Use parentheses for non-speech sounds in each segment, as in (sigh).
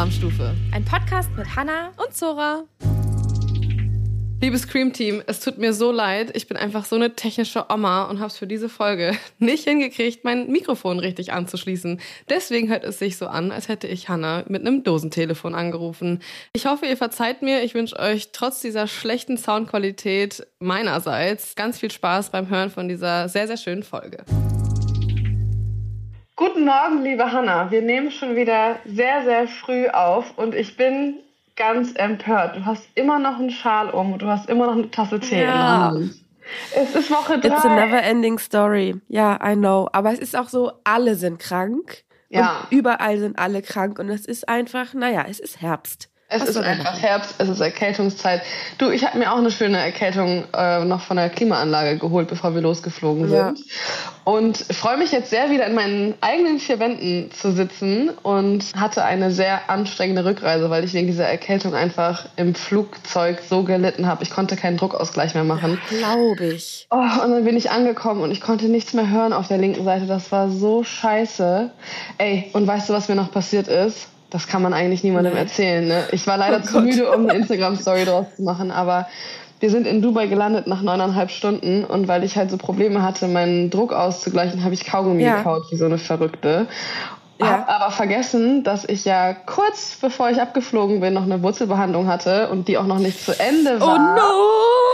Alarmstufe. Ein Podcast mit Hanna und Zora. Liebes Cream Team, es tut mir so leid. Ich bin einfach so eine technische Oma und habe es für diese Folge (laughs) nicht hingekriegt, mein Mikrofon richtig anzuschließen. Deswegen hört es sich so an, als hätte ich Hannah mit einem Dosentelefon angerufen. Ich hoffe, ihr verzeiht mir. Ich wünsche euch trotz dieser schlechten Soundqualität meinerseits ganz viel Spaß beim Hören von dieser sehr, sehr schönen Folge. Guten Morgen, liebe Hanna. Wir nehmen schon wieder sehr, sehr früh auf und ich bin ganz empört. Du hast immer noch einen Schal um und du hast immer noch eine Tasse Tee ja. in der Hand. Es ist Woche drei. It's a never ending story. Ja, I know. Aber es ist auch so, alle sind krank. Ja. Und überall sind alle krank. Und es ist einfach, naja, es ist Herbst. Es ist einfach Herbst, es ist Erkältungszeit. Du, ich habe mir auch eine schöne Erkältung äh, noch von der Klimaanlage geholt, bevor wir losgeflogen sind. Ja. Und freue mich jetzt sehr, wieder in meinen eigenen vier Wänden zu sitzen und hatte eine sehr anstrengende Rückreise, weil ich wegen dieser Erkältung einfach im Flugzeug so gelitten habe. Ich konnte keinen Druckausgleich mehr machen. Glaube ich. Oh, und dann bin ich angekommen und ich konnte nichts mehr hören auf der linken Seite. Das war so scheiße. Ey, und weißt du, was mir noch passiert ist? Das kann man eigentlich niemandem erzählen. Ne? Ich war leider oh zu müde, um eine Instagram-Story draus zu machen, aber wir sind in Dubai gelandet nach neuneinhalb Stunden und weil ich halt so Probleme hatte, meinen Druck auszugleichen, habe ich Kaugummi ja. gekaut wie so eine Verrückte. Ja. Hab aber vergessen, dass ich ja kurz bevor ich abgeflogen bin noch eine Wurzelbehandlung hatte und die auch noch nicht zu Ende oh war. Oh no!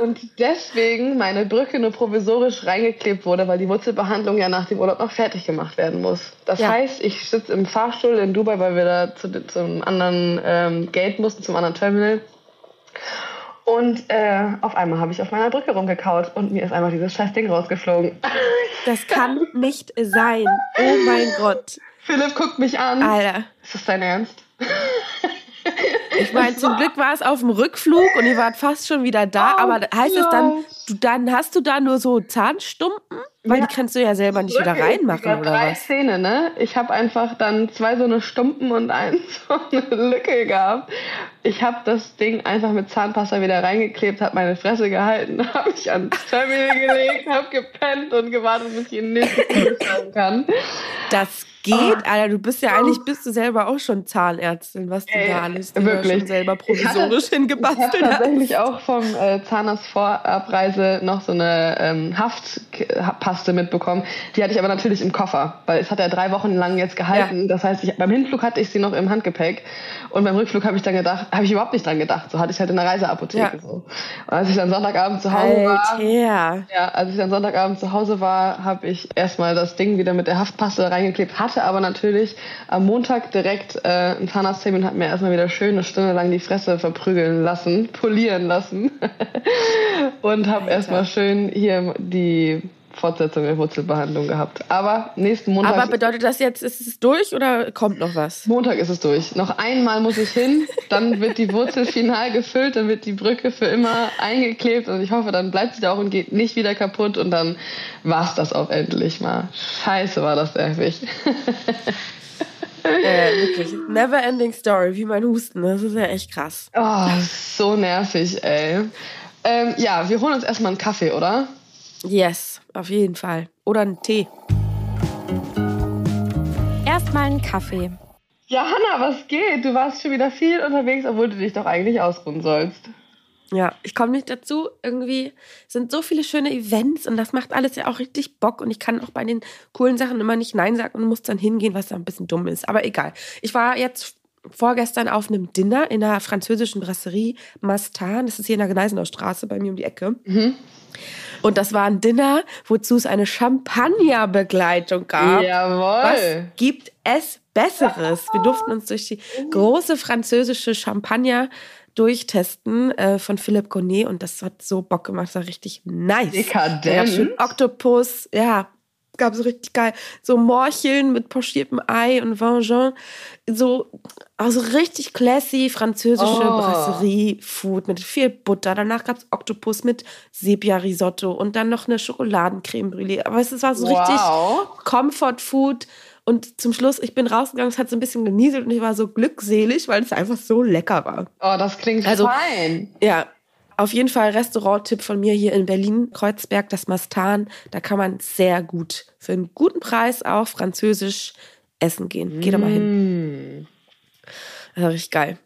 Und deswegen meine Brücke nur provisorisch reingeklebt wurde, weil die Wurzelbehandlung ja nach dem Urlaub noch fertig gemacht werden muss. Das ja. heißt, ich sitze im Fahrstuhl in Dubai, weil wir da zu, zum anderen ähm, Gate mussten, zum anderen Terminal. Und äh, auf einmal habe ich auf meiner Brücke rumgekaut und mir ist einfach dieses scheiß Ding rausgeflogen. (laughs) Das kann nicht sein. Oh mein Gott. Philipp guckt mich an. Alter. Ist das dein Ernst? Ich meine, zum Glück war es auf dem Rückflug und ihr wart fast schon wieder da. Oh, aber heißt es dann, du, dann hast du da nur so Zahnstumpen? Weil ja. die kannst du ja selber nicht wieder reinmachen, oder drei was? Zähne, ne? Ich habe einfach dann zwei so eine Stumpen und eins (laughs) so eine Lücke gehabt. Ich habe das Ding einfach mit Zahnpasta wieder reingeklebt, habe meine Fresse gehalten, (laughs) habe mich ans Terminal gelegt, habe gepennt und gewartet, bis ich in den nächsten schauen kann. Das geht, oh. Alter. Du bist ja eigentlich, bist du selber auch schon Zahnärztin, was du Ey, da alles wirklich. schon selber provisorisch ich hingebastelt ich hast. tatsächlich auch vom äh, Zahnarzt Vorabreise noch so eine ähm, Haftpaste mitbekommen. Die hatte ich aber natürlich im Koffer, weil es hat ja drei Wochen lang jetzt gehalten. Ja. Das heißt, ich, beim Hinflug hatte ich sie noch im Handgepäck und beim Rückflug habe ich dann gedacht, habe ich überhaupt nicht dran gedacht. So hatte ich halt in der Reiseapotheke ja. so. Und als ich dann Sonntagabend zu Hause Alter. war, ja, als ich dann Sonntagabend zu Hause war, habe ich erstmal das Ding wieder mit der Haftpaste reingeklebt, hatte aber natürlich am Montag direkt äh, einen Zahnarzttermin, hat mir erstmal wieder schön eine Stunde lang die Fresse verprügeln lassen, polieren lassen. (laughs) Und habe erstmal schön hier die Fortsetzung der Wurzelbehandlung gehabt. Aber nächsten Montag. Aber bedeutet das jetzt, ist es durch oder kommt noch was? Montag ist es durch. Noch einmal muss ich hin, dann wird die Wurzel final gefüllt, dann wird die Brücke für immer eingeklebt und ich hoffe, dann bleibt sie da auch und geht nicht wieder kaputt und dann war's das auch endlich mal. Scheiße, war das nervig. Äh, wirklich. Never ending story, wie mein Husten. Das ist ja echt krass. Oh, so nervig, ey. Ähm, ja, wir holen uns erstmal einen Kaffee, oder? Yes, auf jeden Fall. Oder einen Tee. Erstmal einen Kaffee. Ja, Hanna, was geht? Du warst schon wieder viel unterwegs, obwohl du dich doch eigentlich ausruhen sollst. Ja, ich komme nicht dazu. Irgendwie sind so viele schöne Events und das macht alles ja auch richtig Bock. Und ich kann auch bei den coolen Sachen immer nicht Nein sagen und muss dann hingehen, was da ein bisschen dumm ist. Aber egal. Ich war jetzt vorgestern auf einem Dinner in der französischen Brasserie Mastan. Das ist hier in der Gneisenauer Straße bei mir um die Ecke. Mhm. Und das war ein Dinner, wozu es eine Champagnerbegleitung gab. Jawohl. Was gibt es Besseres? Wir durften uns durch die große französische Champagner durchtesten äh, von Philipp Gonet und das hat so Bock gemacht, das war richtig nice. Dekadent. schön Oktopus, ja, gab so richtig geil. So Morcheln mit pochiertem Ei und Vin So, also richtig classy französische oh. Brasserie-Food mit viel Butter. Danach gab es Oktopus mit Sepia-Risotto und dann noch eine Schokoladencreme brûlée. Aber es war so wow. richtig Comfort-Food. Und zum Schluss, ich bin rausgegangen, es hat so ein bisschen genieselt und ich war so glückselig, weil es einfach so lecker war. Oh, das klingt also, fein. Ja, auf jeden Fall Restaurant-Tipp von mir hier in Berlin, Kreuzberg, das Mastan. Da kann man sehr gut für einen guten Preis auch französisch essen gehen. Geh da mal hin. Das war richtig geil.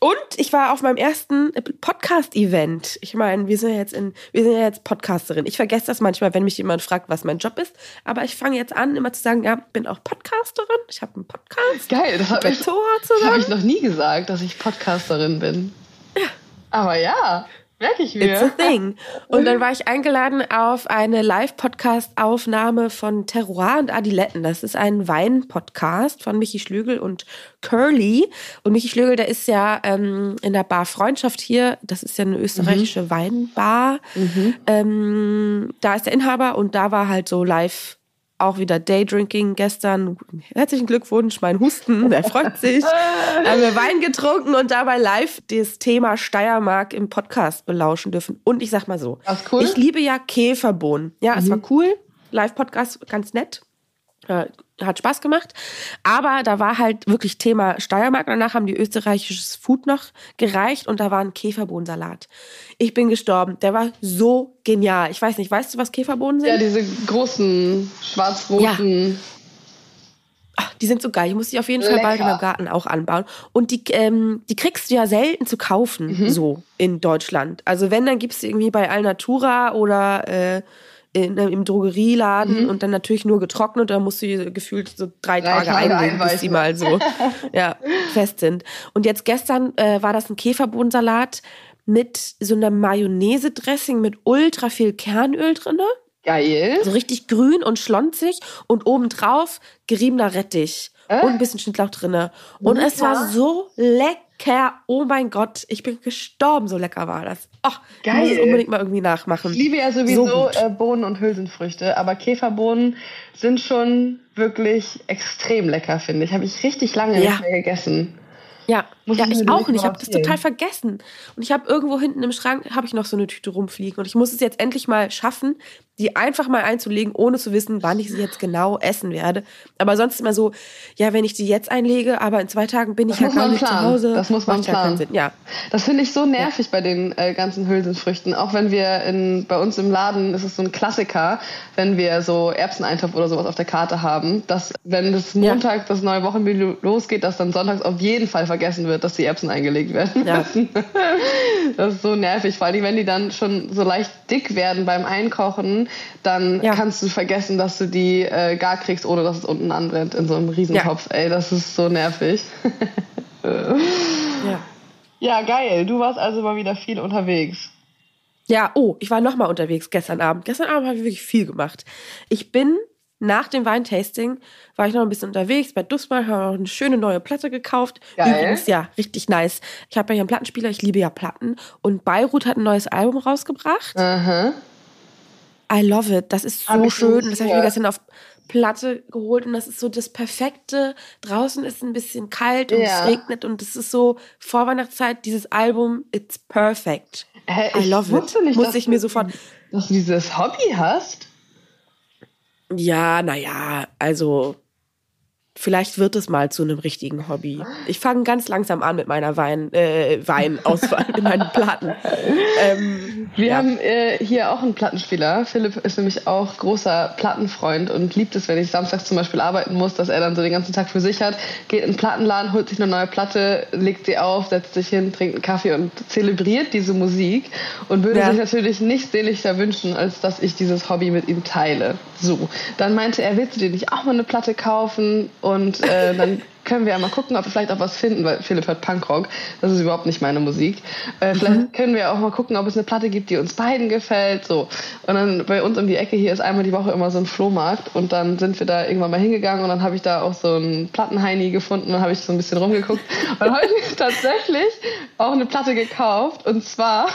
Und ich war auf meinem ersten Podcast-Event. Ich meine, wir sind ja jetzt in, wir sind ja jetzt Podcasterin. Ich vergesse das manchmal, wenn mich jemand fragt, was mein Job ist. Aber ich fange jetzt an, immer zu sagen, ja, bin auch Podcasterin. Ich habe einen Podcast. Geil, das habe ich, hab ich noch nie gesagt, dass ich Podcasterin bin. Ja. Aber ja. Merke ich mir. It's a thing. Und dann (laughs) war ich eingeladen auf eine Live-Podcast-Aufnahme von Terroir und Adiletten. Das ist ein Wein-Podcast von Michi Schlügel und Curly. Und Michi Schlügel, der ist ja ähm, in der Bar Freundschaft hier. Das ist ja eine österreichische mhm. Weinbar. Mhm. Ähm, da ist der Inhaber und da war halt so live auch wieder Daydrinking gestern. Herzlichen Glückwunsch, mein Husten, (laughs) der freut sich. (laughs) haben wir Wein getrunken und dabei live das Thema Steiermark im Podcast belauschen dürfen. Und ich sag mal so, cool? ich liebe ja Käferbohnen. Ja, mhm. es war cool. Live-Podcast, ganz nett. Äh, hat Spaß gemacht. Aber da war halt wirklich Thema Steiermark. Danach haben die österreichisches Food noch gereicht und da war ein Käferbohnensalat. Ich bin gestorben. Der war so genial. Ich weiß nicht, weißt du, was Käferbohnen sind? Ja, diese großen, schwarz-roten. Ja. Ach, die sind so geil. Ich muss die auf jeden Fall bald in meinem Garten auch anbauen. Und die, ähm, die kriegst du ja selten zu kaufen, mhm. so in Deutschland. Also wenn, dann gibt's irgendwie bei Alnatura oder äh, in, im Drogerieladen mhm. und dann natürlich nur getrocknet. Da musst du gefühlt so drei, drei Tage, Tage einlegen, bis die mal so (laughs) ja, fest sind. Und jetzt gestern äh, war das ein Käferbohnensalat mit so einer Mayonnaise-Dressing mit ultra viel Kernöl drinne. Geil. So richtig grün und schlonzig und obendrauf geriebener Rettich äh? und ein bisschen Schnittlauch drinne. Und ja. es war so lecker lecker. Oh mein Gott, ich bin gestorben, so lecker war das. Ach, Geil. ich muss es unbedingt mal irgendwie nachmachen. Ich liebe ja sowieso so äh, Bohnen und Hülsenfrüchte, aber Käferbohnen sind schon wirklich extrem lecker, finde ich. Habe ich richtig lange ja. nicht mehr gegessen. Ja, Muss ja ich, ich auch nicht. Ich habe das total vergessen. Und ich habe irgendwo hinten im Schrank habe ich noch so eine Tüte rumfliegen. Und ich muss es jetzt endlich mal schaffen, die einfach mal einzulegen, ohne zu wissen, wann ich sie jetzt genau essen werde. Aber sonst immer so, ja, wenn ich sie jetzt einlege, aber in zwei Tagen bin ich das ja gar nicht planen. zu Hause. Das muss man planen. Ja. Das finde ich so nervig ja. bei den äh, ganzen Hülsenfrüchten. Auch wenn wir in, bei uns im Laden, ist es so ein Klassiker, wenn wir so Erbseneintopf oder sowas auf der Karte haben, dass wenn das Montag ja. das neue Wochenmenü losgeht, dass dann sonntags auf jeden Fall vergessen wird, dass die Erbsen eingelegt werden ja. müssen. (laughs) Das ist so nervig, vor allem wenn die dann schon so leicht dick werden beim Einkochen, dann ja. kannst du vergessen, dass du die äh, gar kriegst, ohne dass es unten anbrennt in so einem Riesentopf. Ja. Ey, das ist so nervig. ja. (laughs) ja, geil. Du warst also mal wieder viel unterwegs. Ja, oh, ich war noch mal unterwegs gestern Abend. Gestern Abend habe ich wirklich viel gemacht. Ich bin nach dem Weintasting war ich noch ein bisschen unterwegs bei Dussmann, habe noch eine schöne neue Platte gekauft. Geil. Übrigens, ja, richtig nice. Ich habe ja hier einen Plattenspieler, ich liebe ja Platten. Und Beirut hat ein neues Album rausgebracht. Aha. I love it. Das ist so schön. Das habe ich mir gestern auf Platte geholt und das ist so das Perfekte. Draußen ist ein bisschen kalt und ja. es regnet und es ist so Vorweihnachtszeit. Dieses Album, it's perfect. Hä, I love it. Nicht, Muss ich mir sofort. Dass du dieses Hobby hast? Ja, naja, also Vielleicht wird es mal zu einem richtigen Hobby. Ich fange ganz langsam an mit meiner Wein, äh, Weinauswahl, mit meinen Platten. Ähm, Wir ja. haben äh, hier auch einen Plattenspieler. Philipp ist nämlich auch großer Plattenfreund und liebt es, wenn ich samstags zum Beispiel arbeiten muss, dass er dann so den ganzen Tag für sich hat, geht in den Plattenladen, holt sich eine neue Platte, legt sie auf, setzt sich hin, trinkt einen Kaffee und zelebriert diese Musik und würde ja. sich natürlich nichts sehnlicher wünschen, als dass ich dieses Hobby mit ihm teile. So, dann meinte er, willst du dir nicht auch mal eine Platte kaufen? Und äh, dann können wir ja mal gucken, ob wir vielleicht auch was finden, weil Philipp hört Punkrock. Das ist überhaupt nicht meine Musik. Äh, vielleicht mhm. können wir auch mal gucken, ob es eine Platte gibt, die uns beiden gefällt. So. Und dann bei uns um die Ecke hier ist einmal die Woche immer so ein Flohmarkt. Und dann sind wir da irgendwann mal hingegangen und dann habe ich da auch so einen Plattenheini gefunden und habe ich so ein bisschen rumgeguckt. (laughs) Und heute tatsächlich auch eine Platte gekauft. Und zwar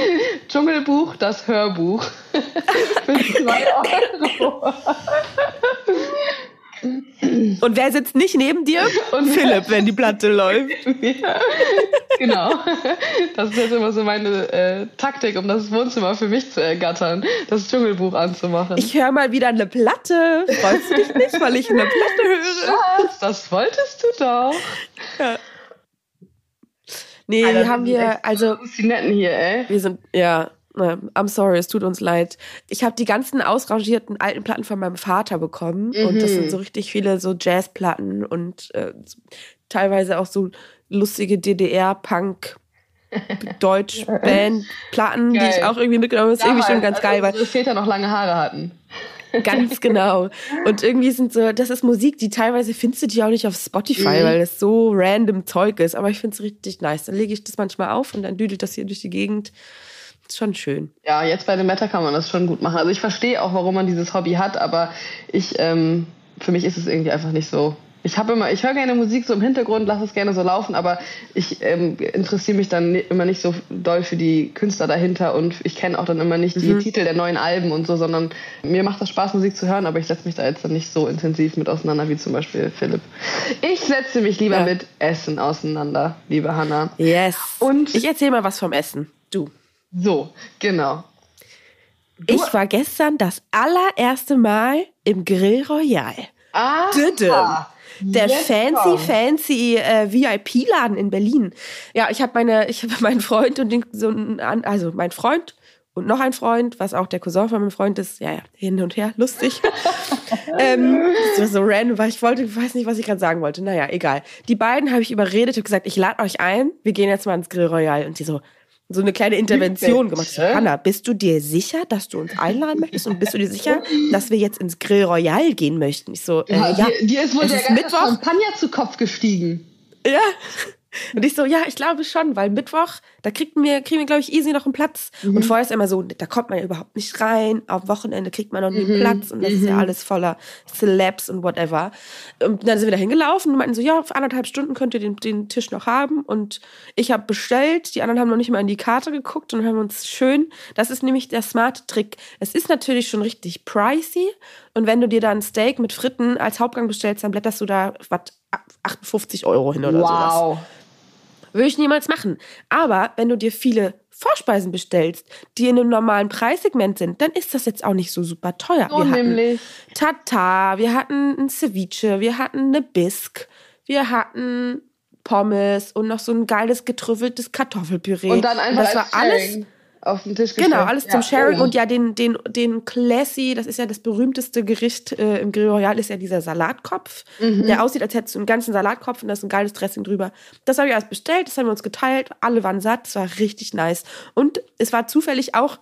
(laughs) Dschungelbuch, das Hörbuch. (laughs) Für zwei Euro. Und wer sitzt nicht neben dir? (laughs) Und Philipp, wenn die Platte (laughs) läuft. Ja, genau. Das ist jetzt immer so meine äh, Taktik, um das Wohnzimmer für mich zu ergattern, das Dschungelbuch anzumachen. Ich höre mal wieder eine Platte. Freust du dich nicht, weil ich eine Platte höre? Schatz, das wolltest du doch. Ja. Nee, Alter, wir haben hier, also. Die netten hier, ey. Wir sind, ja. I'm sorry, es tut uns leid. Ich habe die ganzen ausrangierten alten Platten von meinem Vater bekommen mhm. und das sind so richtig viele so Jazzplatten und äh, teilweise auch so lustige DDR-Punk. (laughs) Deutsch-Band-Platten, die ich auch irgendwie mitgenommen habe. Das ist irgendwie schon ganz geil. Weil Väter noch lange Haare hatten. Ganz (laughs) genau. Und irgendwie sind so, das ist Musik, die teilweise findest du die auch nicht auf Spotify, mhm. weil das so random Zeug ist. Aber ich finde es richtig nice. Dann lege ich das manchmal auf und dann düdelt das hier durch die Gegend. Ist schon schön. Ja, jetzt bei dem Meta kann man das schon gut machen. Also ich verstehe auch, warum man dieses Hobby hat, aber ich, ähm, für mich ist es irgendwie einfach nicht so ich habe immer, ich höre gerne Musik so im Hintergrund, lasse es gerne so laufen, aber ich ähm, interessiere mich dann immer nicht so doll für die Künstler dahinter und ich kenne auch dann immer nicht die mhm. Titel der neuen Alben und so, sondern mir macht das Spaß, Musik zu hören, aber ich setze mich da jetzt dann nicht so intensiv mit auseinander wie zum Beispiel Philipp. Ich setze mich lieber ja. mit Essen auseinander, liebe Hanna. Yes. Und ich erzähle mal was vom Essen. Du. So, genau. Du ich war gestern das allererste Mal im Grill Royal. Ah. Der Jetzt fancy, fancy äh, VIP-Laden in Berlin. Ja, ich habe meine, ich habe meinen Freund und den, so also mein Freund und noch ein Freund, was auch der Cousin von meinem Freund ist. Ja, ja, hin und her, lustig. (laughs) ähm, das war so random, weil ich wollte, ich weiß nicht, was ich gerade sagen wollte. Naja, egal. Die beiden habe ich überredet, habe gesagt, ich lade euch ein, wir gehen jetzt mal ins Grill Royal. Und die so, so eine kleine Intervention gemacht. So, Hanna, bist du dir sicher, dass du uns einladen möchtest? Und bist du dir sicher, dass wir jetzt ins Grill Royal gehen möchten? Ich so, äh, ja. ja. Dir, dir ist wohl der Mittwoch. Champagner zu Kopf gestiegen. Ja. Und ich so, ja, ich glaube schon, weil Mittwoch, da kriegt mir, kriegen wir, glaube ich, easy noch einen Platz. Mhm. Und vorher ist immer so, da kommt man ja überhaupt nicht rein. Am Wochenende kriegt man noch nie einen mhm. Platz und das mhm. ist ja mhm. alles voller Celebs und whatever. Und dann sind wir da hingelaufen und meinten so, ja, auf anderthalb Stunden könnt ihr den, den Tisch noch haben. Und ich habe bestellt, die anderen haben noch nicht mal in die Karte geguckt und haben uns schön, das ist nämlich der smarte Trick. Es ist natürlich schon richtig pricey. Und wenn du dir dann Steak mit Fritten als Hauptgang bestellst, dann blätterst du da, was, 58 Euro hin oder wow. sowas. Wow. Würde ich niemals machen. Aber wenn du dir viele Vorspeisen bestellst, die in einem normalen Preissegment sind, dann ist das jetzt auch nicht so super teuer. So wir nämlich. Tata, wir hatten ein Ceviche, wir hatten eine Bisque, wir hatten Pommes und noch so ein geiles getrüffeltes Kartoffelpüree. Und dann einfach das war alles auf den Tisch gestellt. Genau, alles zum Sharing. Oh. Und ja, den, den, den Classy, das ist ja das berühmteste Gericht äh, im Grill Royal, ist ja dieser Salatkopf, mhm. der aussieht, als hättest du einen ganzen Salatkopf und da ist ein geiles Dressing drüber. Das habe ich alles bestellt, das haben wir uns geteilt, alle waren satt, es war richtig nice. Und es war zufällig auch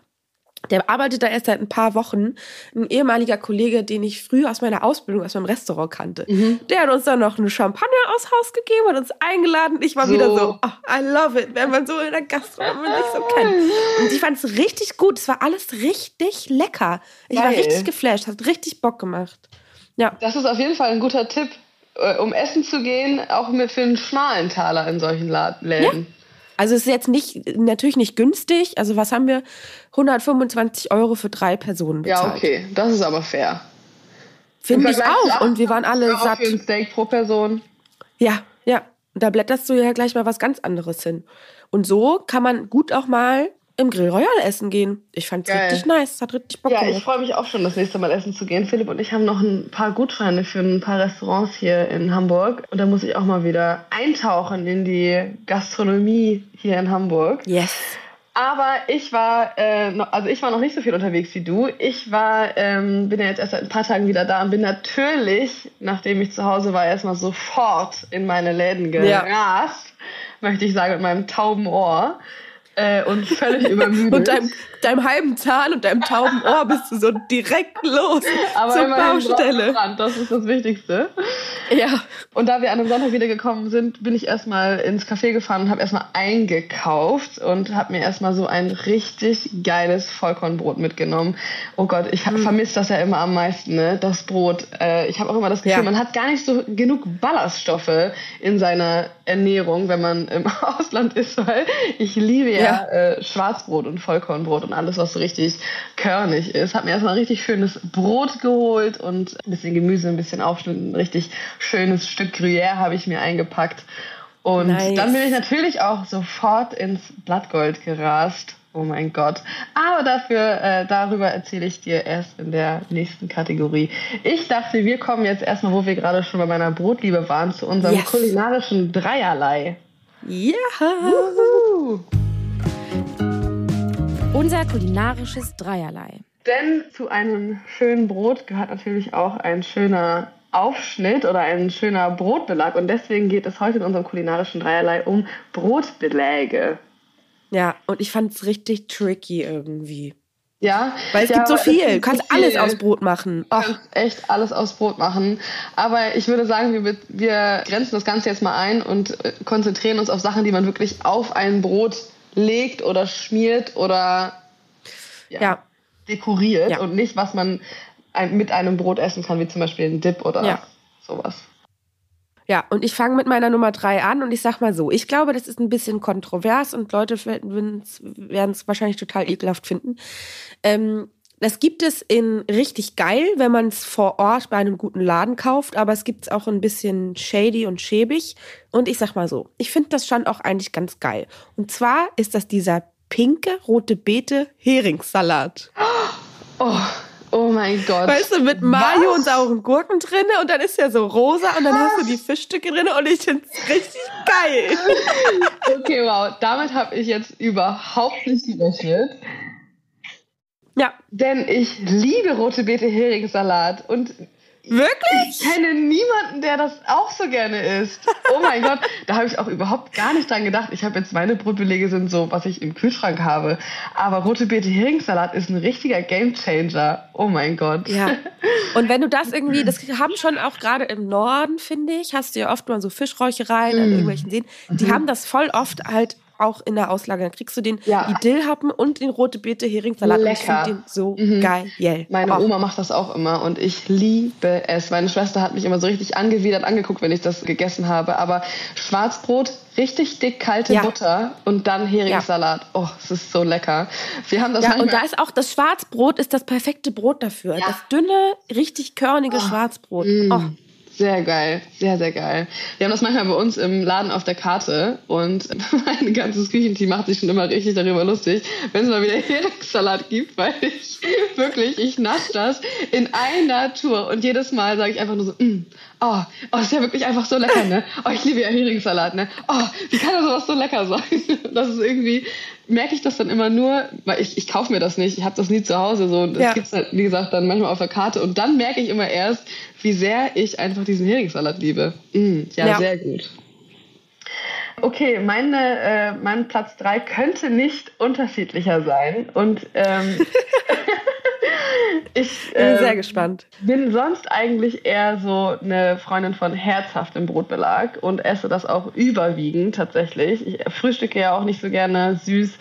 der arbeitet da erst seit ein paar Wochen. Ein ehemaliger Kollege, den ich früher aus meiner Ausbildung, aus meinem Restaurant kannte. Mhm. Der hat uns dann noch eine Champagner aus Haus gegeben und uns eingeladen. Ich war so. wieder so, oh, I love it, wenn man so in der Gastronomie sich so kennt. Und ich fand es richtig gut. Es war alles richtig lecker. Ich Geil. war richtig geflasht, hat richtig Bock gemacht. Ja. Das ist auf jeden Fall ein guter Tipp, äh, um essen zu gehen, auch für einen schmalen Taler in solchen Läden. Ja. Also es ist jetzt nicht, natürlich nicht günstig. Also was haben wir? 125 Euro für drei Personen bezahlt. Ja, okay. Das ist aber fair. Finde ich auch. Und wir waren alle satt. Für ein Steak pro Person. Ja, ja. Und da blätterst du ja gleich mal was ganz anderes hin. Und so kann man gut auch mal im Grill Royal essen gehen. Ich fand es richtig nice. Hat richtig Bock Ja, ich freue mich auch schon, das nächste Mal essen zu gehen. Philipp und ich haben noch ein paar Gutscheine für ein paar Restaurants hier in Hamburg. Und da muss ich auch mal wieder eintauchen in die Gastronomie hier in Hamburg. Yes. Aber ich war, äh, noch, also ich war noch nicht so viel unterwegs wie du. Ich war, ähm, bin ja jetzt erst seit ein paar Tagen wieder da und bin natürlich, nachdem ich zu Hause war, erstmal sofort in meine Läden gerast, ja. möchte ich sagen, mit meinem tauben Ohr äh, und völlig übermüdet. und deinem, deinem halben Zahn und deinem tauben Ohr bist du so direkt los Aber zur Baustelle. Das ist das Wichtigste. Ja. Und da wir an einem Sonntag wieder gekommen sind, bin ich erstmal ins Café gefahren und habe erstmal eingekauft und habe mir erstmal so ein richtig geiles Vollkornbrot mitgenommen. Oh Gott, ich mhm. vermisse das ja immer am meisten, ne? Das Brot. Äh, ich habe auch immer das Gefühl, ja. man hat gar nicht so genug Ballaststoffe in seiner Ernährung, wenn man im (laughs) Ausland ist, weil ich liebe ja, ja. Äh, Schwarzbrot und Vollkornbrot und alles, was so richtig körnig ist. Hab mir erstmal ein richtig schönes Brot geholt und ein bisschen Gemüse, ein bisschen Aufschnitt, ein richtig schönes Stück Gruyère habe ich mir eingepackt. Und nice. dann bin ich natürlich auch sofort ins Blattgold gerast. Oh mein Gott. Aber dafür, äh, darüber erzähle ich dir erst in der nächsten Kategorie. Ich dachte, wir kommen jetzt erstmal, wo wir gerade schon bei meiner Brotliebe waren, zu unserem yes. kulinarischen Dreierlei. Ja. Yeah. Unser kulinarisches Dreierlei. Denn zu einem schönen Brot gehört natürlich auch ein schöner Aufschnitt oder ein schöner Brotbelag. Und deswegen geht es heute in unserem kulinarischen Dreierlei um Brotbeläge. Ja, und ich fand es richtig tricky irgendwie. Ja. Weil es ja, gibt so viel. Du kannst viel. alles aus Brot machen. Du kannst echt alles aus Brot machen. Aber ich würde sagen, wir, wir grenzen das Ganze jetzt mal ein und äh, konzentrieren uns auf Sachen, die man wirklich auf ein Brot legt oder schmiert oder ja, Ja. dekoriert Ja. und nicht, was man ein, mit einem Brot essen kann, wie zum Beispiel ein Dip oder sowas. Ja, und ich fange mit meiner Nummer drei an und ich sag mal so, ich glaube, das ist ein bisschen kontrovers und Leute werden es wahrscheinlich total ekelhaft finden. Ähm, das gibt es in richtig geil, wenn man es vor Ort bei einem guten Laden kauft, aber es gibt es auch ein bisschen shady und schäbig. Und ich sag mal so, ich finde das schon auch eigentlich ganz geil. Und zwar ist das dieser pinke rote Beete Heringssalat. Oh, oh mein Gott. Weißt du, mit Mayo Was? und sauren Gurken drinne und dann ist der so rosa und dann hast du die Fischstücke drinne und ich find's richtig geil. (laughs) Okay, wow. Damit habe ich jetzt überhaupt nicht gerechnet. Ja, Denn ich liebe rote Beete Heringssalat und wirklich? ich kenne niemanden, der das auch so gerne isst. Oh mein Gott, da habe ich auch überhaupt gar nicht dran gedacht. Ich habe jetzt meine Brotbelege sind so, was ich im Kühlschrank habe. Aber rote Beete Heringssalat ist ein richtiger Gamechanger. Oh mein Gott. Ja. (laughs) Und wenn du das irgendwie, das haben schon auch gerade im Norden, finde ich, hast du ja oft mal so Fischräuchereien an Mm. irgendwelchen Seen. Die haben das voll oft halt auch in der Auslage. Dann kriegst du den Ja. die Dillhappen und den rote Beete Heringssalat. Und ich Lecker. finde den so Mhm. geil. Meine Oh. Oma macht das auch immer und ich liebe es. Meine Schwester hat mich immer so richtig angewidert angeguckt, wenn ich das gegessen habe. Aber Schwarzbrot, richtig dick kalte Ja. Butter und dann Heringssalat. Oh, es ist so lecker. Wir haben das Ja, und da ist auch das Schwarzbrot ist das perfekte Brot dafür. Ja. Das dünne, richtig körnige Schwarzbrot. Mm. Oh. Sehr geil, sehr, sehr geil. Wir haben das manchmal bei uns im Laden auf der Karte und (laughs) mein ganzes Küchenteam macht sich schon immer richtig darüber lustig, wenn es mal wieder (laughs) Heringssalat gibt, weil ich wirklich, ich nasch das in einer Tour und jedes Mal sage ich einfach nur so, mm, oh, oh, ist ja wirklich einfach so lecker, ne? Oh, ich liebe ja Heringssalat, ne? Oh, wie kann da sowas so lecker sein? (laughs) Das ist irgendwie, merke ich das dann immer nur, weil ich, ich kaufe mir das nicht, ich habe das nie zu Hause so und das Ja. gibt's halt, wie gesagt, dann manchmal auf der Karte und dann merke ich immer erst, wie sehr ich einfach diesen Heringssalat liebe. Mm, ja, Ja. sehr gut. Okay, meine, äh, mein Platz 3 könnte nicht unterschiedlicher sein. Und ähm, (laughs) ich bin sehr ähm, gespannt. bin sonst eigentlich eher so eine Freundin von herzhaftem Brotbelag und esse das auch überwiegend tatsächlich. Ich frühstücke ja auch nicht so gerne süß.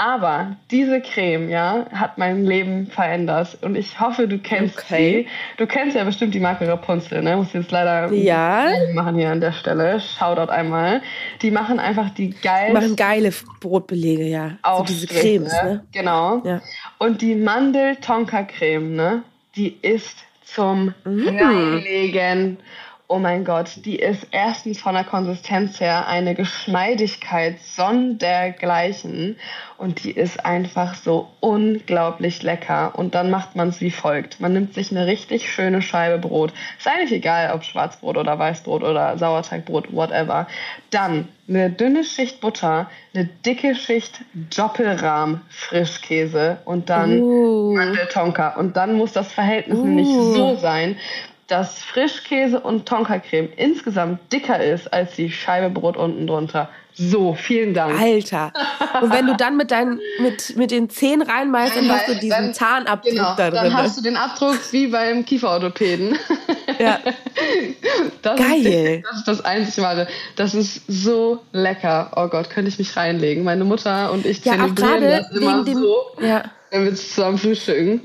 Aber diese Creme, ja, hat mein Leben verändert. Und ich hoffe, du kennst Okay. sie. Du kennst ja bestimmt die Marke Rapunzel, ne? Muss jetzt leider Ja. Machen hier an der Stelle. Shoutout einmal. Die machen einfach die Die geilsten machen geile Brotbelege, ja. So diese Aufstriche, Cremes, ne? Genau. Ja. Und die Mandel-Tonka-Creme, ne? Die ist zum Mm. Oh mein Gott, die ist erstens von der Konsistenz her eine Geschmeidigkeit sondergleichen und die ist einfach so unglaublich lecker. Und dann macht man es wie folgt. Man nimmt sich eine richtig schöne Scheibe Brot. Ist eigentlich egal, ob Schwarzbrot oder Weißbrot oder Sauerteigbrot, whatever. Dann eine dünne Schicht Butter, eine dicke Schicht Doppelrahm Frischkäse und dann Uh. Mandeltonka. Und dann muss das Verhältnis nämlich Uh. so sein, dass Frischkäse und Tonka-Creme insgesamt dicker ist als die Scheibe Brot unten drunter. So, vielen Dank. Alter. Und wenn du dann mit deinen, mit, mit den Zähnen reinmeißt, dann hast du diesen Dann- Zahnabdruck Genau, da dann drin. hast du den Abdruck wie beim Kieferorthopäden. Ja. (laughs) Das Geil. Ist, das ist das einzig wahre. Das ist so lecker. Oh Gott, könnte ich mich reinlegen. Meine Mutter und ich Ja, zelebrieren gerade das immer dem. so, Ja. wenn wir zusammen frühstücken.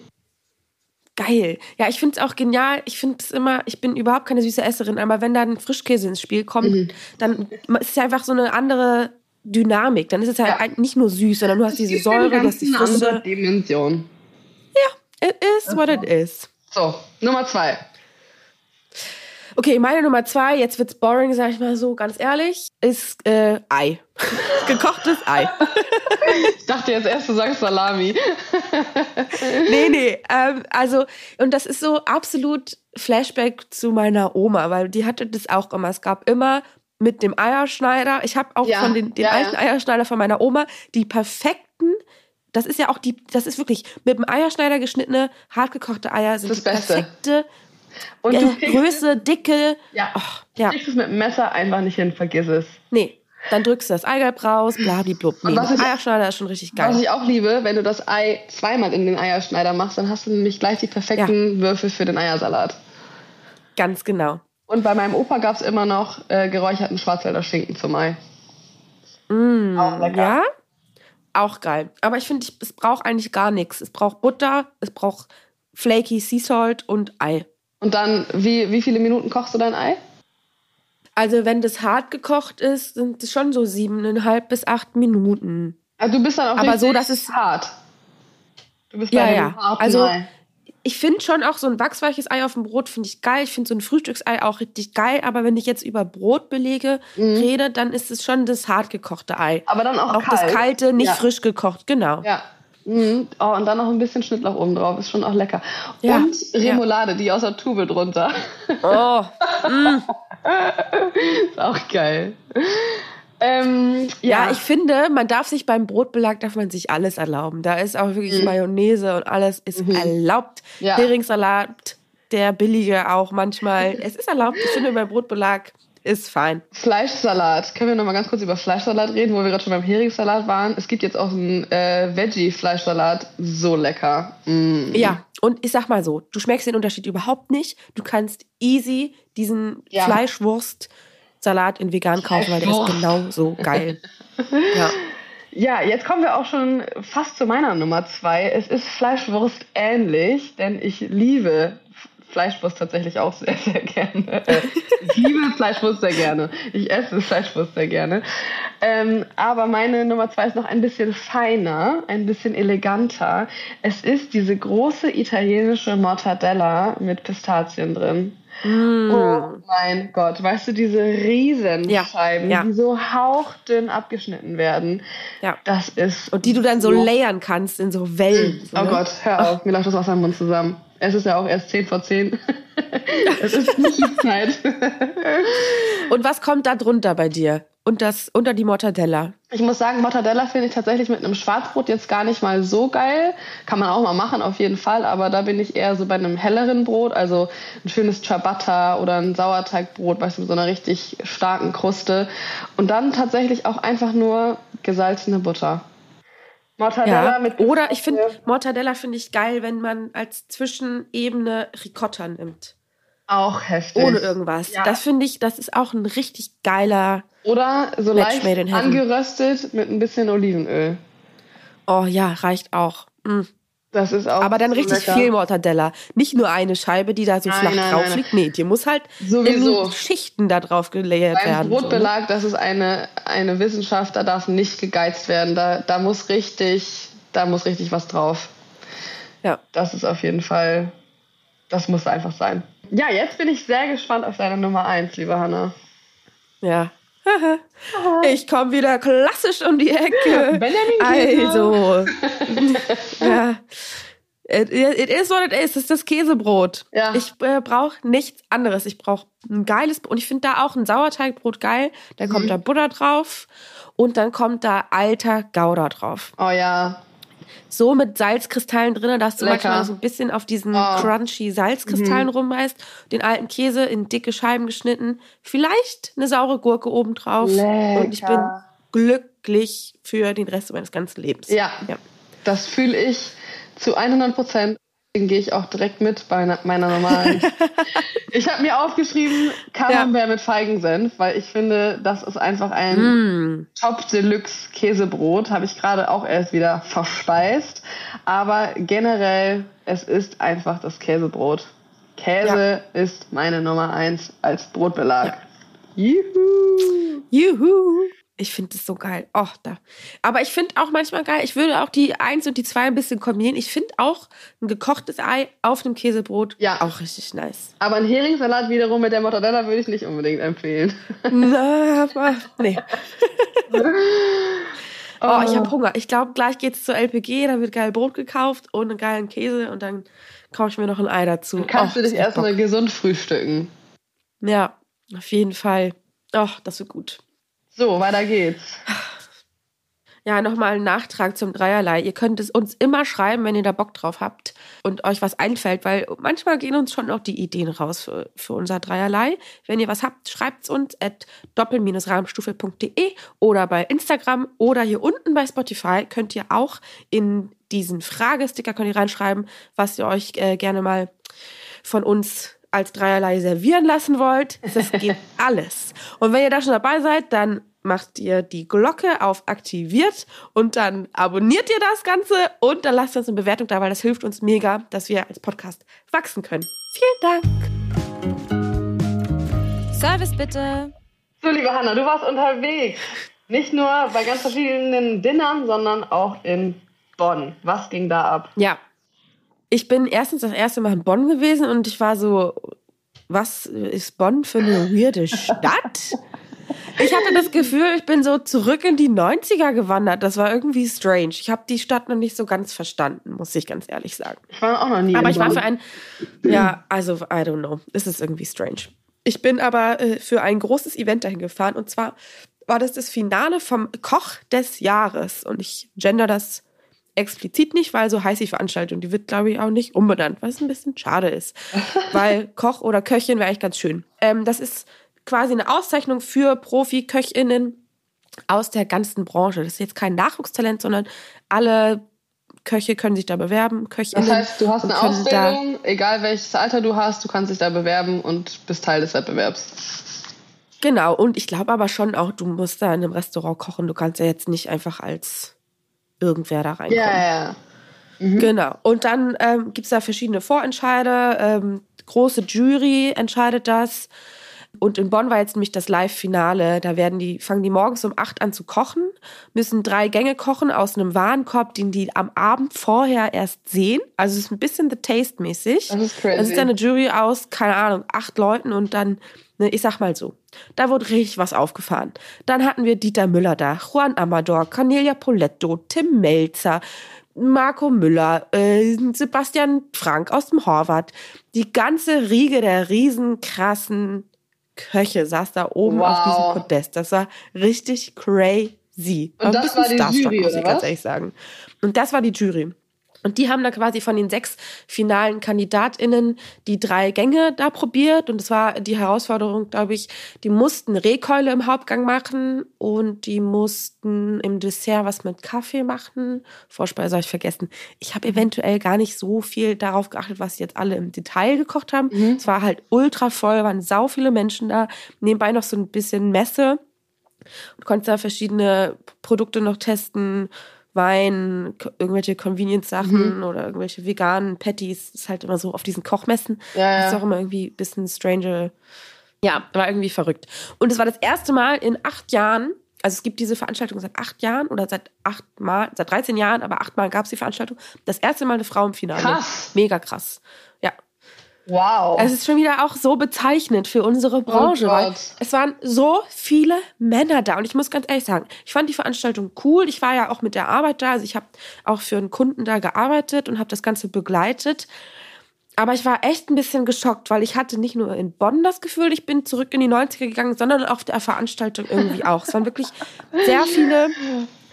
Geil. Ja, ich finde es auch genial. Ich finde es immer, ich bin überhaupt keine süße Esserin, aber wenn dann Frischkäse ins Spiel kommt, Mhm. dann ist es ja einfach so eine andere Dynamik. Dann ist es halt Ja. nicht nur süß, sondern du hast diese Säure, du hast die Frische. Dimension. It is what it is. So, Nummer zwei. Okay, meine Nummer zwei, jetzt wird's boring, sag ich mal so, ganz ehrlich, ist äh, Ei. (laughs) Gekochtes Ei. (laughs) Ich dachte jetzt erst, du sagst Salami. (laughs) nee, nee. Ähm, also, und das ist so absolut Flashback zu meiner Oma, weil die hatte das auch immer. Es gab immer mit dem Eierschneider, ich habe auch Ja, von den, den ja, alten ja. Eierschneider von meiner Oma die perfekten, das ist ja auch die, das ist wirklich mit dem Eierschneider geschnittene, hartgekochte Eier sind Das die Beste. perfekte Und äh, du (laughs) Größe, Dicke. Ja. Och, Du ja. kriegst es mit dem Messer einfach nicht hin, vergiss es. Nee. Dann drückst du das Eigelb raus, blablablub. Nee, Und was ich- Eierschneider ist schon richtig Was geil. ich auch liebe, wenn du das Ei zweimal in den Eierschneider machst, dann hast du nämlich gleich die perfekten Würfel für den Eiersalat. Ganz genau. Und bei meinem Opa gab es immer noch äh, geräucherten Schwarzwälder Schinken zum Ei. Mm, Auch lecker. Ja, auch geil. Aber ich finde, es braucht eigentlich gar nichts. Es braucht Butter, es braucht flaky Sea Salt und Ei. Und dann, wie, wie viele Minuten kochst du dein Ei? Also wenn das hart gekocht ist, sind es schon so siebeneinhalb bis acht Minuten. Also du bist dann auch Aber so, dass es- hart. Du bist Ja, ja. Also Ei. ich finde schon auch so ein wachsweiches Ei auf dem Brot finde ich geil. Ich finde so ein Frühstücksei auch richtig geil. Aber wenn ich jetzt über Brotbelege rede, dann ist es schon das hart gekochte Ei. Mhm. Aber dann auch, Auch kalt. das kalte, nicht ja. frisch gekocht, genau. Ja. Mhm. Oh, und dann noch ein bisschen Schnittlauch oben drauf. Ist schon auch lecker. Ja. Und Remoulade, die aus der Tube drunter. Oh, (laughs) ist auch geil. Ähm, Ja, ja, ich finde, man darf sich beim Brotbelag darf man sich alles erlauben. Da ist auch wirklich Mayonnaise und alles ist erlaubt. Mhm. Ja. Heringssalat, der billige auch manchmal. es ist erlaubt. Ich finde, beim Brotbelag ist fein. Fleischsalat. Können wir noch mal ganz kurz über Fleischsalat reden, wo wir gerade schon beim Heringssalat waren? Es gibt jetzt auch einen äh, Veggie-Fleischsalat. So lecker. Mm. Ja, und ich sag mal so, du schmeckst den Unterschied überhaupt nicht. Du kannst easy diesen Ja. Fleischwurstsalat in vegan kaufen, weil der ist Fleischwurst. genauso geil. (laughs) ja. Ja, jetzt kommen wir auch schon fast zu meiner Nummer zwei. Es ist Fleischwurst ähnlich, denn ich liebe Fleischwurst tatsächlich auch sehr, sehr gerne. (laughs) Äh, ich liebe Fleischwurst sehr gerne. Ich esse Fleischwurst sehr gerne. Ähm, aber meine Nummer zwei ist noch ein bisschen feiner, ein bisschen eleganter. Es ist diese große italienische Mortadella mit Pistazien drin. Oh mein Gott, weißt du, diese Riesenscheiben, Ja, ja. die so hauchdünn abgeschnitten werden. Ja. Das ist. Und die du dann so layern kannst in so Wellen. So, Oh ne? Gott, hör auf, mir läuft das Wasser im Mund zusammen. Es ist ja auch erst 10 vor 10. (laughs) es ist nicht die Zeit. (laughs) Und was kommt da drunter bei dir? Und das unter die Mortadella? Ich muss sagen, Mortadella finde ich tatsächlich mit einem Schwarzbrot jetzt gar nicht mal so geil. Kann man auch mal machen, auf jeden Fall. Aber da bin ich eher so bei einem helleren Brot. Also ein schönes Ciabatta oder ein Sauerteigbrot, weißt du, mit so einer richtig starken Kruste. Und dann tatsächlich auch einfach nur gesalzene Butter. Mortadella Ja. mit Oder ich finde, Mortadella finde ich geil, wenn man als Zwischenebene Ricotta nimmt. Auch heftig. Ohne irgendwas. Ja. Das finde ich, das ist auch ein richtig geiler. Oder so Match leicht made in heaven. angeröstet mit ein bisschen Olivenöl. Oh ja, reicht auch. Mm. Das ist auch Aber dann so richtig lecker. viel Mortadella. Nicht nur eine Scheibe, die da so Nein, flach nein, drauf nein, liegt. Nee, die muss halt Sowieso. in Schichten da drauf gelayert Beim werden. so, ne? Brotbelag, das ist eine, eine Wissenschaft, da darf nicht gegeizt werden. Da, da muss richtig, da muss richtig was drauf. Ja. Das ist auf jeden Fall, das muss einfach sein. Ja, jetzt bin ich sehr gespannt auf deine Nummer eins, liebe Hanna. Ja. (laughs) Ich komme wieder klassisch um die Ecke. Also, (laughs) ja. It, it is what it is. Das ist das Käsebrot. Ja. Ich äh, brauche nichts anderes. Ich brauche ein geiles Brot. Und ich finde da auch ein Sauerteigbrot geil. Dann kommt da Butter drauf. Und dann kommt da alter Gouda drauf. Oh ja, So mit Salzkristallen drin, dass du Lecker. manchmal so ein bisschen auf diesen Oh. crunchy Salzkristallen rumbeißt. Den alten Käse in dicke Scheiben geschnitten. Vielleicht eine saure Gurke obendrauf. Und ich bin Lecker. glücklich für den Rest meines ganzen Lebens. Ja. ja. das fühle ich zu 100 Prozent. Deswegen gehe ich auch direkt mit bei meiner- normalen. (laughs) ich habe mir aufgeschrieben, Camembert mit Feigensenf, weil ich finde, das ist einfach ein Mm. Top Deluxe Käsebrot. Habe ich gerade auch erst wieder verspeist. Aber generell, es ist einfach das Käsebrot. Käse ist meine Nummer eins als Brotbelag. Juhu! Juhu. Ich finde das so geil. Oh, da. Aber ich finde auch manchmal geil, ich würde auch die eins und die zwei ein bisschen kombinieren. Ich finde auch ein gekochtes Ei auf einem Käsebrot Ja. auch richtig nice. Aber ein Heringssalat wiederum mit der Mortadella würde ich nicht unbedingt empfehlen. Na, aber nee. (laughs) Oh, ich habe Hunger. Ich glaube, gleich geht's zur LPG, da wird geil Brot gekauft und einen geilen Käse und dann kaufe ich mir noch ein Ei dazu. Kannst Oh, du dich erstmal gesund frühstücken. Ja, auf jeden Fall. Ach, das wird gut. So, weiter geht's. Ja, nochmal ein Nachtrag zum Dreierlei. Ihr könnt es uns immer schreiben, wenn ihr da Bock drauf habt und euch was einfällt, weil manchmal gehen uns schon auch die Ideen raus für, für unser Dreierlei. Wenn ihr was habt, schreibt es uns at doppel-rahmenstufe.de oder bei Instagram oder hier unten bei Spotify könnt ihr auch in diesen Fragesticker könnt ihr reinschreiben, was ihr euch äh, gerne mal von uns als Dreierlei servieren lassen wollt. Das geht (laughs) alles. Und wenn ihr da schon dabei seid, dann macht ihr die Glocke auf aktiviert und dann abonniert ihr das Ganze und dann lasst uns eine Bewertung da, weil das hilft uns mega, dass wir als Podcast wachsen können. Vielen Dank. Service bitte. So, liebe Hanna, du warst unterwegs. Nicht nur bei ganz verschiedenen Dinnern, sondern auch in Bonn. Was ging da ab? Ja. Ich bin erstens das erste Mal in Bonn gewesen und ich war so, was ist Bonn für eine weirde Stadt? Ich hatte das Gefühl, ich bin so zurück in die 90er gewandert. Das war irgendwie strange. Ich habe die Stadt noch nicht so ganz verstanden, muss ich ganz ehrlich sagen. Ich war auch noch nie. Aber ich war für ein, ja, also, I don't know. Es ist irgendwie strange. Ich bin aber äh, für ein großes Event dahin gefahren und zwar war das das Finale vom Koch des Jahres und ich gender das explizit nicht, weil so heißt die Veranstaltung. Die wird, glaube ich, auch nicht umbenannt, was ein bisschen schade ist. (laughs) weil Koch oder Köchin wäre eigentlich ganz schön. Ähm, das ist quasi eine Auszeichnung für Profi-KöchInnen aus der ganzen Branche. Das ist jetzt kein Nachwuchstalent, sondern alle Köche können sich da bewerben. Köchinnen das heißt, du hast eine Ausbildung, egal welches Alter du hast, du kannst dich da bewerben und bist Teil des Wettbewerbs. Genau, und ich glaube aber schon auch, du musst da in einem Restaurant kochen. Du kannst ja jetzt nicht einfach als irgendwer da reinkommen. Ja, ja. Mhm. Genau. Und dann ähm, gibt es da verschiedene Vorentscheide. Ähm, große Jury entscheidet das. Und in Bonn war jetzt nämlich das Live-Finale. Da werden die, fangen die morgens um acht an zu kochen, müssen drei Gänge kochen aus einem Warenkorb, den die am Abend vorher erst sehen. Also es ist ein bisschen The Taste-mäßig. Das ist crazy. Das ist eine Jury aus, keine Ahnung, acht Leuten und dann, ich sag mal so, da wurde richtig was aufgefahren. Dann hatten wir Dieter Müller da, Juan Amador, Cornelia Poletto, Tim Melzer, Marco Müller, äh, Sebastian Frank aus dem Horvath. Die ganze Riege der riesenkrassen Köche saß da oben wow. auf diesem Podest. Das war richtig crazy. Und das war die Jury, muss ich ganz ehrlich sagen. Und das war die Jury. Und die haben da quasi von den sechs finalen KandidatInnen die drei Gänge da probiert. Und es war die Herausforderung, glaube ich, die mussten Rehkeule im Hauptgang machen und die mussten im Dessert was mit Kaffee machen. Vorspeise habe ich vergessen. Ich habe eventuell gar nicht so viel darauf geachtet, was jetzt alle im Detail gekocht haben. Mhm. Es war halt ultra voll, waren sau viele Menschen da. Nebenbei noch so ein bisschen Messe. Du konntest da verschiedene Produkte noch testen Wein, irgendwelche Convenience-Sachen mhm. oder irgendwelche veganen Patties. Das ist halt immer so auf diesen Kochmessen. Ja, ja. Ist auch immer irgendwie ein bisschen strange. Ja, war irgendwie verrückt. Und es war das erste Mal in acht Jahren, also es gibt diese Veranstaltung seit acht Jahren oder seit acht Mal, seit 13 Jahren, aber achtmal gab es die Veranstaltung. Das erste Mal eine Frau im Finale. Krass. Mega krass. Wow. Es ist schon wieder auch so bezeichnend für unsere oh Branche, oh weil es waren so viele Männer da. Und ich muss ganz ehrlich sagen, ich fand die Veranstaltung cool. Ich war ja auch mit der Arbeit da. Also ich habe auch für einen Kunden da gearbeitet und habe das Ganze begleitet. Aber ich war echt ein bisschen geschockt, weil ich hatte nicht nur in Bonn das Gefühl, ich bin zurück in die 90er gegangen, sondern auf der Veranstaltung irgendwie (laughs) auch. Es waren wirklich sehr viele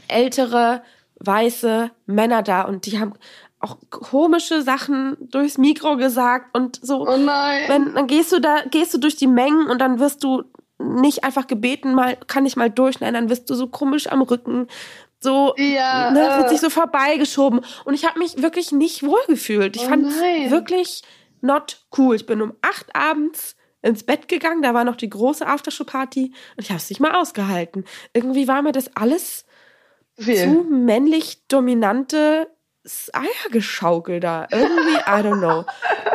ältere, weiße Männer da und die haben auch komische Sachen durchs Mikro gesagt und so. Oh nein. Wenn, dann gehst du da, gehst du durch die Mengen und dann wirst du nicht einfach gebeten, mal, kann ich mal durch, nein, dann wirst du so komisch am Rücken, so, ja, ne, wird sich so vorbeigeschoben. Und ich habe mich wirklich nicht wohlgefühlt. Ich oh fand wirklich not cool. Ich bin um acht abends ins Bett gegangen, da war noch die große Aftershow-Party und ich habe es nicht mal ausgehalten. Irgendwie war mir das alles Viel. zu männlich dominante Eiergeschaukel da. Irgendwie, I don't know.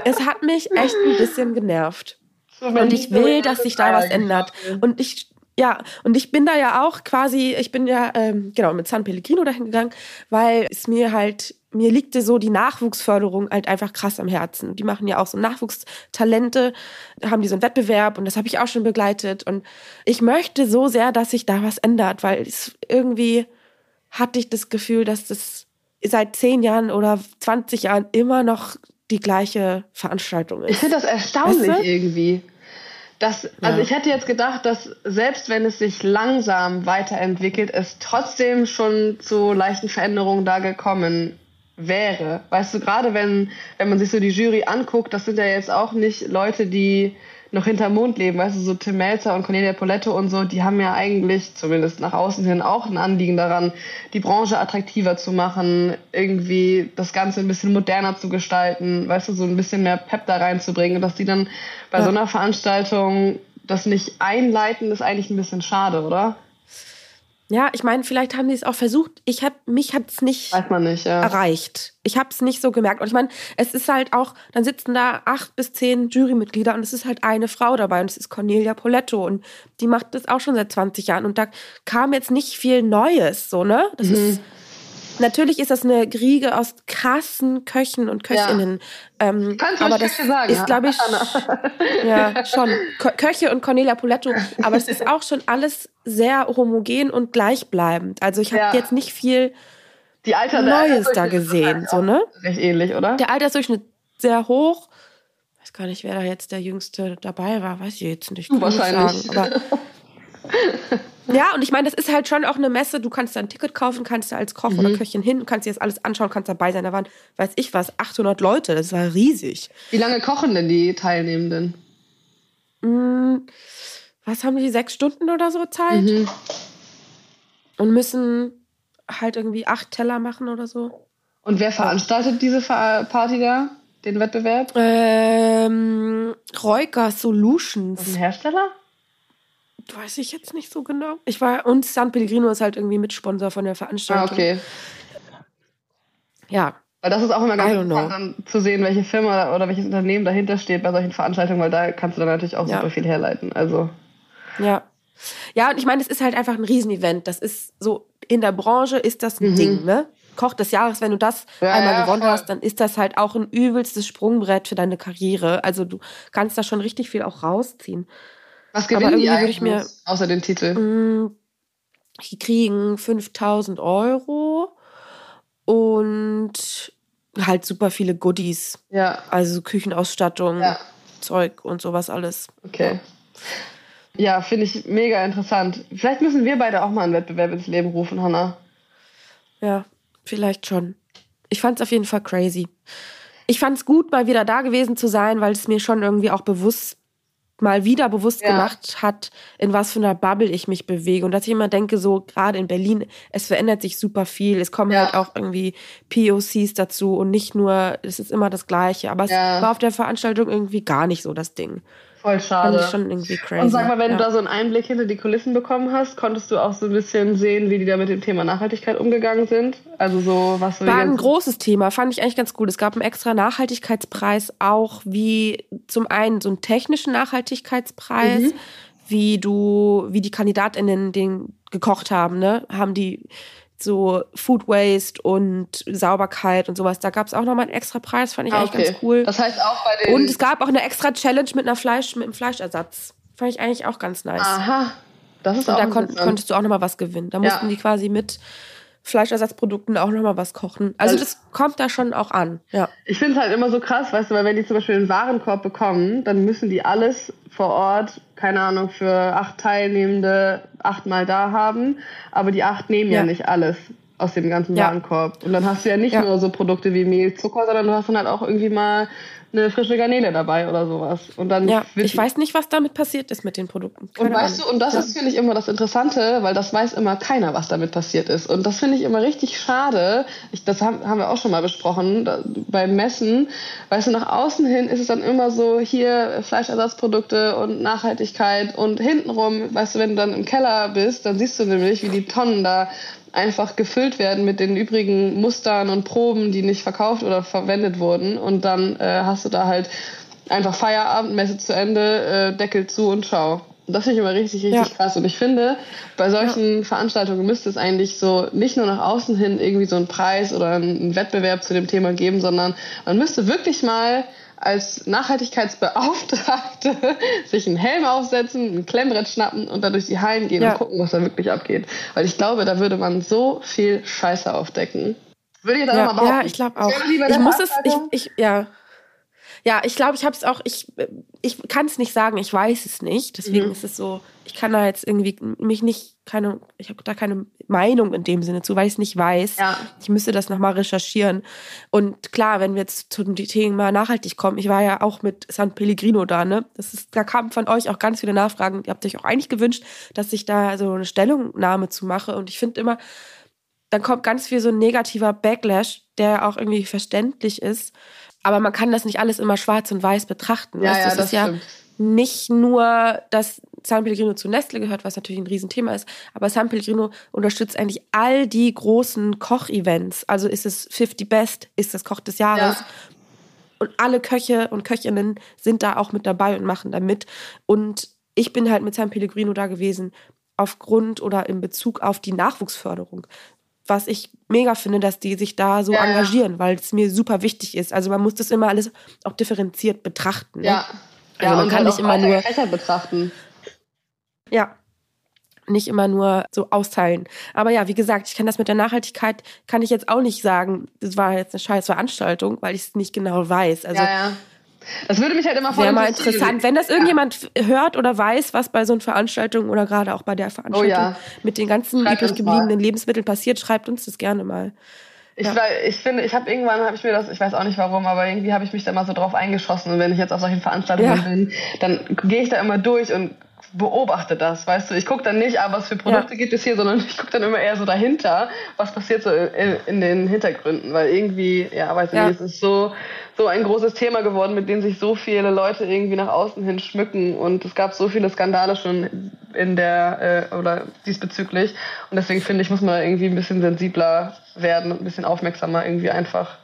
Es hat mich echt ein bisschen genervt. Und ich will, dass sich da was ändert. Und ich, ja, und ich bin da ja auch quasi, ich bin ja, ähm, genau, mit San Pellegrino dahin gegangen, weil es mir halt, mir liegte so die Nachwuchsförderung halt einfach krass am Herzen. Die machen ja auch so Nachwuchstalente, haben die so einen Wettbewerb und das habe ich auch schon begleitet. Und ich möchte so sehr, dass sich da was ändert, weil es irgendwie hatte ich das Gefühl, dass das seit zehn Jahren oder 20 Jahren immer noch die gleiche Veranstaltung ist. Ich finde das erstaunlich weißt du? irgendwie. Das, also ja. ich hätte jetzt gedacht, dass selbst wenn es sich langsam weiterentwickelt, es trotzdem schon zu leichten Veränderungen da gekommen wäre. Weißt du, gerade wenn, wenn man sich so die Jury anguckt, das sind ja jetzt auch nicht Leute, die noch hinterm Mond leben, weißt du, so Tim Melzer und Cornelia Poletto und so, die haben ja eigentlich, zumindest nach außen hin, auch ein Anliegen daran, die Branche attraktiver zu machen, irgendwie das Ganze ein bisschen moderner zu gestalten, weißt du, so ein bisschen mehr Pep da reinzubringen, dass die dann bei ja. so einer Veranstaltung das nicht einleiten, ist eigentlich ein bisschen schade, oder? Ja, ich meine, vielleicht haben sie es auch versucht. Ich hab, mich hat es nicht, nicht ja. erreicht. Ich habe es nicht so gemerkt. Und ich meine, es ist halt auch, dann sitzen da acht bis zehn Jurymitglieder und es ist halt eine Frau dabei und es ist Cornelia Poletto und die macht das auch schon seit 20 Jahren und da kam jetzt nicht viel Neues, so, ne? Das mhm. ist Natürlich ist das eine Riege aus krassen Köchen und Köchinnen. Ja. Ähm, Kannst du aber das sagen, ist, glaube ich, (laughs) ja schon Köche und Cornelia Poletto. Aber es ist auch schon alles sehr homogen und gleichbleibend. Also ich habe ja. jetzt nicht viel Die Alter, Neues da gesehen, so ne? Recht ähnlich, oder? Der Altersdurchschnitt sehr hoch. Ich weiß gar nicht, wer da jetzt der Jüngste dabei war. Weiß ich jetzt nicht. Du wahrscheinlich. Sagen, aber (laughs) Ja, und ich meine, das ist halt schon auch eine Messe. Du kannst da ein Ticket kaufen, kannst da als Koch mhm. oder Köchin hin, kannst dir das alles anschauen, kannst dabei sein. Da waren, weiß ich was, 800 Leute. Das war riesig. Wie lange kochen denn die Teilnehmenden? Hm, was haben die, sechs Stunden oder so Zeit? Mhm. Und müssen halt irgendwie acht Teller machen oder so. Und wer veranstaltet diese Party da, den Wettbewerb? Ähm, Reuker Solutions. ein Hersteller? Weiß ich jetzt nicht so genau. Ich war, und San Pellegrino ist halt irgendwie Mitsponsor von der Veranstaltung. Ah, okay. Ja. Weil das ist auch immer ganz interessant, dann zu sehen, welche Firma oder welches Unternehmen dahinter steht bei solchen Veranstaltungen, weil da kannst du dann natürlich auch ja. super viel herleiten. Also. Ja. Ja, und ich meine, es ist halt einfach ein Riesenevent. Das ist so, in der Branche ist das ein mhm. Ding, ne? Koch des Jahres, wenn du das ja, einmal ja, gewonnen voll. hast, dann ist das halt auch ein übelstes Sprungbrett für deine Karriere. Also du kannst da schon richtig viel auch rausziehen. Was gewinnen die eigentlich, mir, außer den Titel? Mh, die kriegen 5000 Euro und halt super viele Goodies. Ja. Also Küchenausstattung, ja. Zeug und sowas alles. Okay. Ja, finde ich mega interessant. Vielleicht müssen wir beide auch mal einen Wettbewerb ins Leben rufen, Hanna. Ja, vielleicht schon. Ich fand es auf jeden Fall crazy. Ich fand es gut, mal wieder da gewesen zu sein, weil es mir schon irgendwie auch bewusst mal wieder bewusst ja. gemacht hat, in was für einer Bubble ich mich bewege. Und dass ich immer denke, so gerade in Berlin, es verändert sich super viel. Es kommen ja. halt auch irgendwie POCs dazu und nicht nur, es ist immer das Gleiche. Aber ja. es war auf der Veranstaltung irgendwie gar nicht so das Ding. Voll schade. Fand ich schon irgendwie crazy. Und sag mal, wenn ja. du da so einen Einblick hinter die Kulissen bekommen hast, konntest du auch so ein bisschen sehen, wie die da mit dem Thema Nachhaltigkeit umgegangen sind? Also so was War ein großes Thema, fand ich eigentlich ganz gut. Es gab einen extra Nachhaltigkeitspreis, auch wie zum einen so einen technischen Nachhaltigkeitspreis, mhm. wie du, wie die KandidatInnen den gekocht haben, ne? Haben die so Food Waste und Sauberkeit und sowas. Da gab es auch nochmal einen extra Preis, fand ich ah, eigentlich ganz cool. Das heißt auch bei den. Und es gab auch eine extra Challenge mit einer Fleisch, mit einem Fleischersatz. Fand ich eigentlich auch ganz nice. Aha. Das ist und auch da kon konntest du auch nochmal was gewinnen. Da mussten ja. die quasi mit Fleischersatzprodukten auch nochmal was kochen. Also, also das kommt da schon auch an. Ja. Ich finde es halt immer so krass, weißt du, weil wenn die zum Beispiel einen Warenkorb bekommen, dann müssen die alles vor Ort, keine Ahnung, für acht Teilnehmende achtmal da haben. Aber die acht nehmen ja, ja nicht alles aus dem ganzen ja. Warenkorb. Und dann hast du ja nicht ja. nur so Produkte wie Mehl, Zucker, sondern du hast dann halt auch irgendwie mal eine frische Garnele dabei oder sowas. Und dann ja, ich weiß nicht, was damit passiert ist mit den Produkten. Keine und weißt Ahnung. du, und das ja. ist, finde ich, immer das Interessante, weil das weiß immer keiner, was damit passiert ist. Und das finde ich immer richtig schade. Ich, das haben, haben wir auch schon mal besprochen da, beim Messen. Weißt du, nach außen hin ist es dann immer so, hier Fleischersatzprodukte und Nachhaltigkeit und hintenrum, weißt du, wenn du dann im Keller bist, dann siehst du nämlich, wie die Tonnen da einfach gefüllt werden mit den übrigen Mustern und Proben, die nicht verkauft oder verwendet wurden. Und dann äh, hast du da halt einfach Feierabend, Messe zu Ende, äh, Deckel zu und schau. Das finde ich immer richtig, richtig ja. krass. Und ich finde, bei solchen ja. Veranstaltungen müsste es eigentlich so nicht nur nach außen hin irgendwie so einen Preis oder einen Wettbewerb zu dem Thema geben, sondern man müsste wirklich mal als Nachhaltigkeitsbeauftragte (laughs) sich einen Helm aufsetzen, ein Klemmbrett schnappen und da durch die Hallen gehen ja. und gucken, was da wirklich abgeht. Weil ich glaube, da würde man so viel Scheiße aufdecken. Würde ihr da ja, mal behaupten? Ja, ich glaube auch. Ich muss es, ich, ich, ja. Ja, ich glaube, ich habe es auch, ich, ich kann es nicht sagen, ich weiß es nicht. Deswegen mhm. ist es so, ich kann da jetzt irgendwie mich nicht, keine, ich habe da keine Meinung in dem Sinne zu, weil ich es nicht weiß. Ja. Ich müsste das nochmal recherchieren. Und klar, wenn wir jetzt zum Thema nachhaltig kommen, ich war ja auch mit San Pellegrino da, ne? Das ist, da kamen von euch auch ganz viele Nachfragen. Ihr habt euch auch eigentlich gewünscht, dass ich da so eine Stellungnahme zu mache. Und ich finde immer, dann kommt ganz viel so ein negativer Backlash, der auch irgendwie verständlich ist. Aber man kann das nicht alles immer schwarz und weiß betrachten. Ja, ja, das, das ist ja nicht nur, dass San Pellegrino zu Nestle gehört, was natürlich ein Riesenthema ist, aber San Pellegrino unterstützt eigentlich all die großen Kochevents. Also ist es 50 Best, ist das Koch des Jahres. Ja. Und alle Köche und Köchinnen sind da auch mit dabei und machen da mit. Und ich bin halt mit San Pellegrino da gewesen, aufgrund oder in Bezug auf die Nachwuchsförderung was ich mega finde, dass die sich da so ja, engagieren, weil es mir super wichtig ist. Also man muss das immer alles auch differenziert betrachten. Ne? Ja. Also ja, man kann halt nicht immer nur Fächer betrachten. Ja. Nicht immer nur so austeilen. Aber ja, wie gesagt, ich kann das mit der Nachhaltigkeit, kann ich jetzt auch nicht sagen, das war jetzt eine scheiß Veranstaltung, weil ich es nicht genau weiß. Also ja, ja. Das würde mich halt immer voll mal interessant, wenn das irgendjemand ja. hört oder weiß, was bei so einer Veranstaltung oder gerade auch bei der Veranstaltung oh ja. mit den ganzen schreibt übrig gebliebenen Lebensmitteln passiert, schreibt uns das gerne mal. Ich, ja. ich finde, ich habe irgendwann habe ich mir das, ich weiß auch nicht warum, aber irgendwie habe ich mich da mal so drauf eingeschossen und wenn ich jetzt auf solchen Veranstaltungen bin, dann gehe ich da immer durch und beobachte das, weißt du. Ich gucke dann nicht, ah, was für Produkte ja. gibt es hier, sondern (laughs) ich gucke dann immer eher so dahinter, was passiert so in, in den Hintergründen, weil irgendwie, ja, weiß ich ja. nicht, es ist so so ein großes Thema geworden, mit dem sich so viele Leute irgendwie nach außen hin schmücken und es gab so viele Skandale schon in der äh, oder diesbezüglich und deswegen finde ich muss man irgendwie ein bisschen sensibler werden und ein bisschen aufmerksamer irgendwie einfach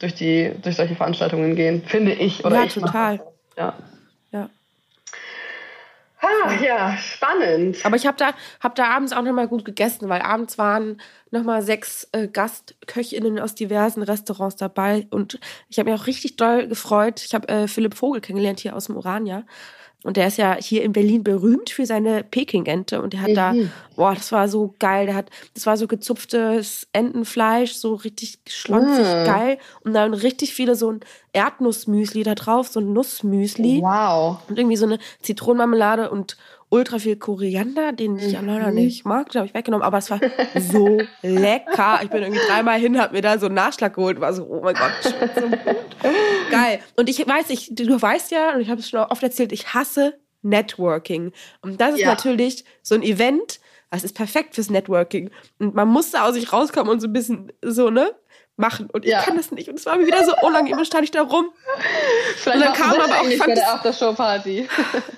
durch die durch solche Veranstaltungen gehen, finde ich oder ja, ich total. Ja. Ah, ja, spannend. Aber ich habe da, hab da abends auch nochmal gut gegessen, weil abends waren nochmal sechs äh, Gastköchinnen aus diversen Restaurants dabei. Und ich habe mich auch richtig doll gefreut. Ich habe äh, Philipp Vogel kennengelernt hier aus dem Urania. Und der ist ja hier in Berlin berühmt für seine Peking-Ente. Und der hat mhm. da, boah, das war so geil. Der hat, das war so gezupftes Entenfleisch, so richtig schlonzig mhm. geil. Und dann richtig viele so ein Erdnussmüsli da drauf, so ein Nussmüsli. Wow. Und irgendwie so eine Zitronenmarmelade und ultra viel Koriander, den ich ja mhm. leider nicht mag, den habe ich weggenommen, aber es war so (laughs) lecker. Ich bin irgendwie dreimal hin, habe mir da so einen Nachschlag geholt, war so, oh mein Gott, so gut. Geil. Und ich weiß, ich, du weißt ja, und ich habe es schon oft erzählt, ich hasse Networking. Und das ist ja. natürlich so ein Event, das ist perfekt fürs Networking. Und man muss da aus sich rauskommen und so ein bisschen so, ne? Machen und ja. ich kann das nicht und es war mir wieder so unangenehm, stand ich da rum. Vielleicht und dann kam aber auch bei der Aftershow Party.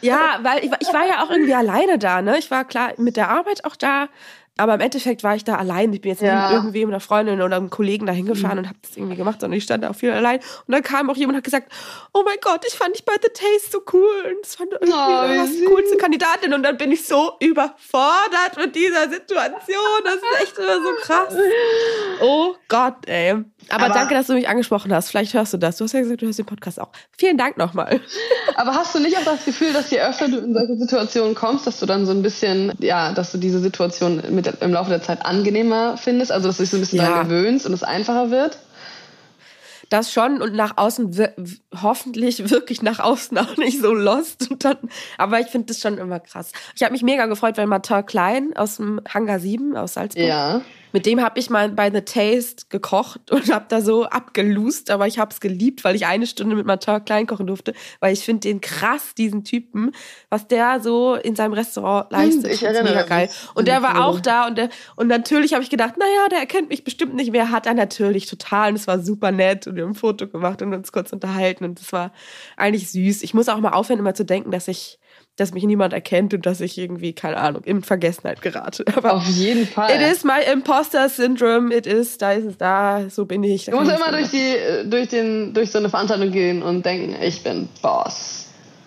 Ja, weil ich, ich war ja auch irgendwie alleine da, ne? Ich war klar mit der Arbeit auch da, aber im Endeffekt war ich da allein. Ich bin jetzt ja. nicht irgendwie mit einer Freundin oder einem Kollegen da hingefahren mhm. und habe das irgendwie gemacht, sondern ich stand da auch viel allein. Und dann kam auch jemand und hat gesagt, oh mein Gott, ich fand dich bei The Taste so cool. Und das fand irgendwie oh, was die coolste Kandidatin. Und dann bin ich so überfordert mit dieser Situation. Das ist echt immer so krass. Oh Gott, ey. Aber, aber, danke, dass du mich angesprochen hast. Vielleicht hörst du das. Du hast ja gesagt, du hörst den Podcast auch. Vielen Dank nochmal. (laughs) Aber hast du nicht auch das Gefühl, dass je öfter du in solche Situationen kommst, dass du dann so ein bisschen, ja, dass du diese Situation mit, im Laufe der Zeit angenehmer findest? Also, dass du dich so ein bisschen ja. daran gewöhnst und es einfacher wird? Das schon und nach außen hoffentlich wirklich nach außen auch nicht so lost. Dann, aber ich finde das schon immer krass. Ich habe mich mega gefreut, weil Martin Klein aus dem Hangar 7 aus Salzburg ja mit dem habe ich mal bei The Taste gekocht und habe da so abgelust, aber ich habe es geliebt, weil ich eine Stunde mit Martin Klein kochen durfte, weil ich finde den krass, diesen Typen, was der so in seinem Restaurant leistet. Ich erinnere mega geil. Und der war auch da und der, und natürlich habe ich gedacht, naja, der erkennt mich bestimmt nicht mehr, hat er natürlich total und es war super nett und wir haben ein Foto gemacht und uns kurz unterhalten und es war eigentlich süß. Ich muss auch mal aufhören, immer zu denken, dass ich dass mich niemand erkennt und dass ich irgendwie, keine Ahnung, in Vergessenheit gerate. (laughs) Aber Auf jeden Fall. It is my imposter syndrome, it is, da ist es da, so bin ich. Du musst immer durch die, durch den, durch so eine Veranstaltung gehen und denken, ich bin Boss.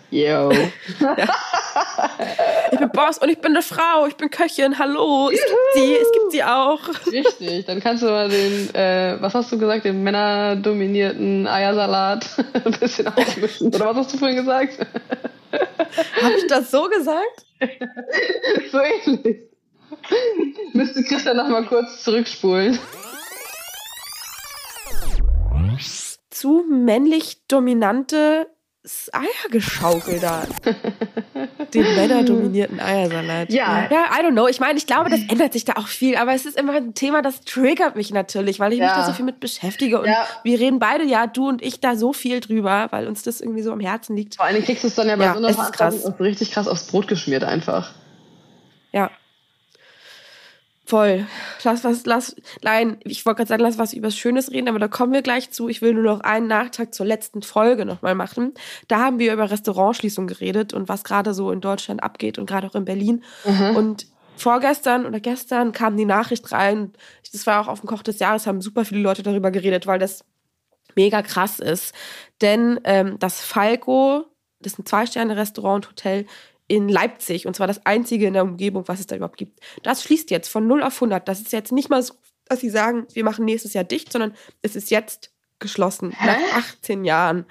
Yo. (laughs) (laughs) ja. Ich bin Boss und ich bin eine Frau, ich bin Köchin, hallo, es gibt sie, es gibt sie auch. Richtig, dann kannst du mal den, äh, was hast du gesagt, den männerdominierten Eiersalat ein bisschen aufmischen. Oder was hast du vorhin gesagt? (laughs) Habe ich das so gesagt? (laughs) so ähnlich. Müsste Christian noch mal kurz zurückspulen. zu männlich dominante Eiergeschaukel da. Den männerdominierten Eiersalat. Ja. Ja, I don't know. Ich meine, ich glaube, das ändert sich da auch viel, aber es ist immer ein Thema, das triggert mich natürlich, weil ich mich Ja. da so viel mit beschäftige. Und Ja. wir reden beide, ja, du und ich, da so viel drüber, weil uns das irgendwie so am Herzen liegt. Vor allen Dingen kriegst du es dann ja bei Ja, so einer so richtig krass aufs Brot geschmiert einfach. Ja. Voll. Lass was, lass, nein, ich wollte gerade sagen, lass was über Schönes reden, aber da kommen wir gleich zu. Ich will nur noch einen Nachtrag zur letzten Folge nochmal machen. Da haben wir über Restaurantschließung geredet und was gerade so in Deutschland abgeht und gerade auch in Berlin. Und vorgestern oder gestern kam die Nachricht rein, das war auch auf dem Koch des Jahres, haben super viele Leute darüber geredet, weil das mega krass ist. Denn ähm, das Falco, das ist ein Zwei-Sterne-Restaurant und Hotel in Leipzig, und zwar das einzige in der Umgebung, was es da überhaupt gibt. Das schließt jetzt von 0 auf 100. Das ist jetzt nicht mal so, dass sie sagen, wir machen nächstes Jahr dicht, sondern es ist jetzt geschlossen, Hä? nach 18 Jahren.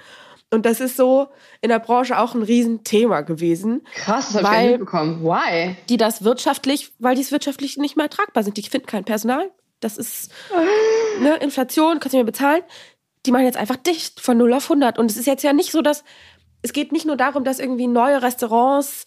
Und das ist so in der Branche auch ein Riesenthema gewesen Krass, das habe ich mitbekommen. Why? die das wirtschaftlich, weil die es wirtschaftlich nicht mehr tragbar sind. Die finden kein Personal. Das ist (sighs) ne, Inflation, kannst du nicht mehr bezahlen. Die machen jetzt einfach dicht von 0 auf 100. Und es ist jetzt ja nicht so, dass es geht nicht nur darum, dass irgendwie neue Restaurants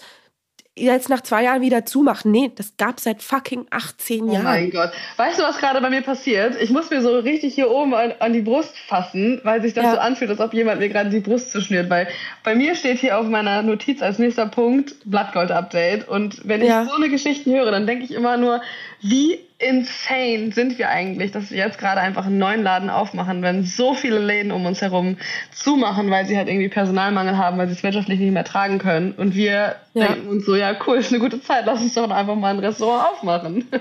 jetzt nach zwei Jahren wieder zumachen. Nee, das gab seit fucking 18 Oh Jahren. mein Gott. Weißt du, was gerade bei mir passiert? Ich muss mir so richtig hier oben an, an die Brust fassen, weil sich das Ja. so anfühlt, als ob jemand mir gerade die Brust zuschnürt. Weil bei mir steht hier auf meiner Notiz als nächster Punkt Blattgold-Update. Und wenn ich Ja. so eine Geschichte höre, dann denke ich immer nur, wie insane sind wir eigentlich, dass wir jetzt gerade einfach einen neuen Laden aufmachen, wenn so viele Läden um uns herum zumachen, weil sie halt irgendwie Personalmangel haben, weil sie es wirtschaftlich nicht mehr tragen können. Und wir Ja. denken uns so, ja cool, ist eine gute Zeit, lass uns doch einfach mal ein Restaurant aufmachen. (laughs)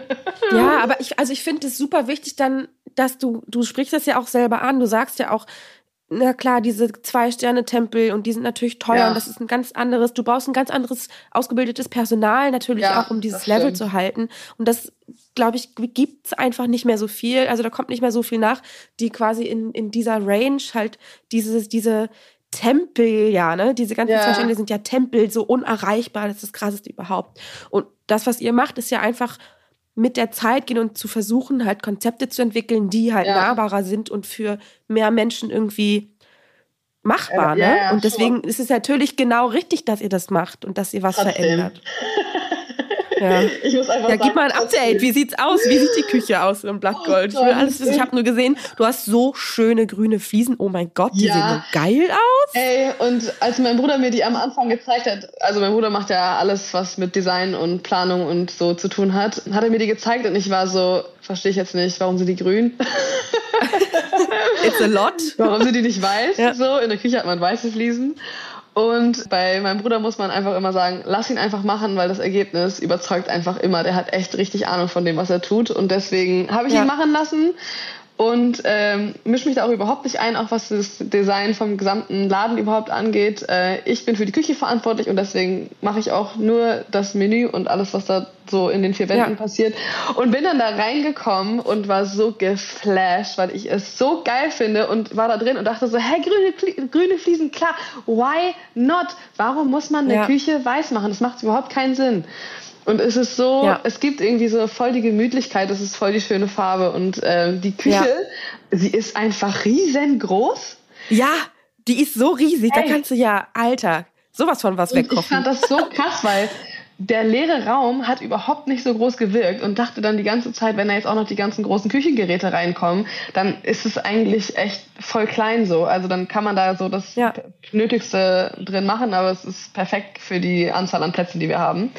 Ja, aber ich, also ich finde es super wichtig dann, dass du, du sprichst das ja auch selber an. Du sagst ja auch, na klar, diese Zwei-Sterne-Tempel und die sind natürlich teuer Ja. und das ist ein ganz anderes, du brauchst ein ganz anderes ausgebildetes Personal natürlich Ja, auch, um dieses Level zu halten. Und das, glaube ich, gibt's einfach nicht mehr so viel. Also da kommt nicht mehr so viel nach, die quasi in, in dieser Range halt dieses, diese Tempel, ja, ne? Diese ganzen Ja. zwei Sterne sind ja Tempel, so unerreichbar, das ist das krasseste überhaupt. Und das, was ihr macht, ist ja einfach mit der Zeit gehen und zu versuchen, halt Konzepte zu entwickeln, die halt Ja. nahbarer sind und für mehr Menschen irgendwie machbar. Ja, ne? ja, und deswegen schon. ist es natürlich genau richtig, dass ihr das macht und dass ihr was Trotzdem. verändert. (laughs) Ja. Ich muss einfach Ja, sagen, gib mal ein. Update. Wie sieht's aus? Wie sieht die Küche aus im Blattgold? Ich will alles wissen. Ich habe nur gesehen, du hast so schöne grüne Fliesen. Oh mein Gott, die Ja. sehen so geil aus. Ey, und als mein Bruder mir die am Anfang gezeigt hat, also mein Bruder macht ja alles, was mit Design und Planung und so zu tun hat, hat er mir die gezeigt und ich war so, verstehe ich jetzt nicht, warum sind die grün? It's a lot. (laughs) warum sind die nicht weiß? Ja. So, in der Küche hat man weiße Fliesen. Und bei meinem Bruder muss man einfach immer sagen, lass ihn einfach machen, weil das Ergebnis überzeugt einfach immer. Der hat echt richtig Ahnung von dem, was er tut. Und deswegen habe ich Ja. ihn machen lassen und ähm, mische mich da auch überhaupt nicht ein, auch was das Design vom gesamten Laden überhaupt angeht. Äh, ich bin für die Küche verantwortlich und deswegen mache ich auch nur das Menü und alles, was da so in den vier Wänden Ja. passiert. Und bin dann da reingekommen und war so geflasht, weil ich es so geil finde und war da drin und dachte so, hey, grüne, grüne Fliesen, klar, why not? Warum muss man eine Ja. Küche weiß machen? Das macht überhaupt keinen Sinn. Und es ist so, Ja. es gibt irgendwie so voll die Gemütlichkeit, es ist voll die schöne Farbe und ähm, die Küche, Ja. sie ist einfach riesengroß. Ja, die ist so riesig. Da Ey. kannst du ja, Alter, sowas von was Und ich wegkochen. fand das so krass, weil (laughs) der leere Raum hat überhaupt nicht so groß gewirkt und dachte dann die ganze Zeit, wenn da jetzt auch noch die ganzen großen Küchengeräte reinkommen, dann ist es eigentlich echt voll klein so. Also dann kann man da so das Ja. Nötigste drin machen, aber es ist perfekt für die Anzahl an Plätzen, die wir haben.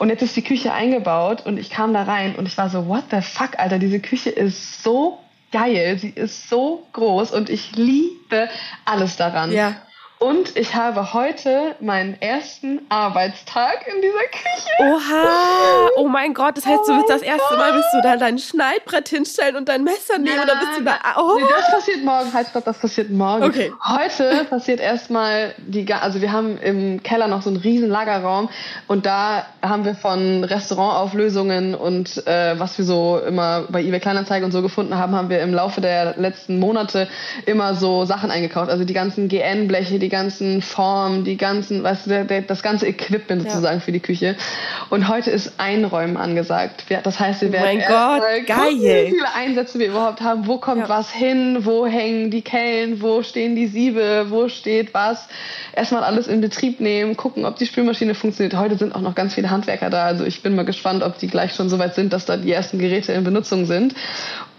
Und jetzt ist die Küche eingebaut und ich kam da rein und ich war so, what the fuck, Alter, diese Küche ist so geil, sie ist so groß und ich liebe alles daran. Ja. Und ich habe heute meinen ersten Arbeitstag in dieser Küche. Oha! Oh mein Gott, das heißt, du Oh wirst das mein erste Mal bist du da dein Schneidbrett hinstellen und dein Messer nehmen oder bist du da? Oh. Nee, das passiert morgen. Halt, stopp, das passiert morgen. Okay. Heute passiert erstmal die, also wir haben im Keller noch so einen riesen Lagerraum und da haben wir von Restaurantauflösungen und äh, was wir so immer bei eBay Kleinanzeigen und so gefunden haben, haben wir im Laufe der letzten Monate immer so Sachen eingekauft. Also die ganzen GN-Bleche, die ganzen Formen, die ganzen, der, das ganze Equipment sozusagen ja. für die Küche. Und heute ist Einräumen angesagt. Das heißt, wir oh werden mein Gott, geil. wie viele Einsätze wir überhaupt haben. Wo kommt ja. was hin? Wo hängen die Kellen? Wo stehen die Siebe? Wo steht was? Erstmal alles in Betrieb nehmen, gucken, ob die Spülmaschine funktioniert. Heute sind auch noch ganz viele Handwerker da. Also ich bin mal gespannt, ob die gleich schon so weit sind, dass da die ersten Geräte in Benutzung sind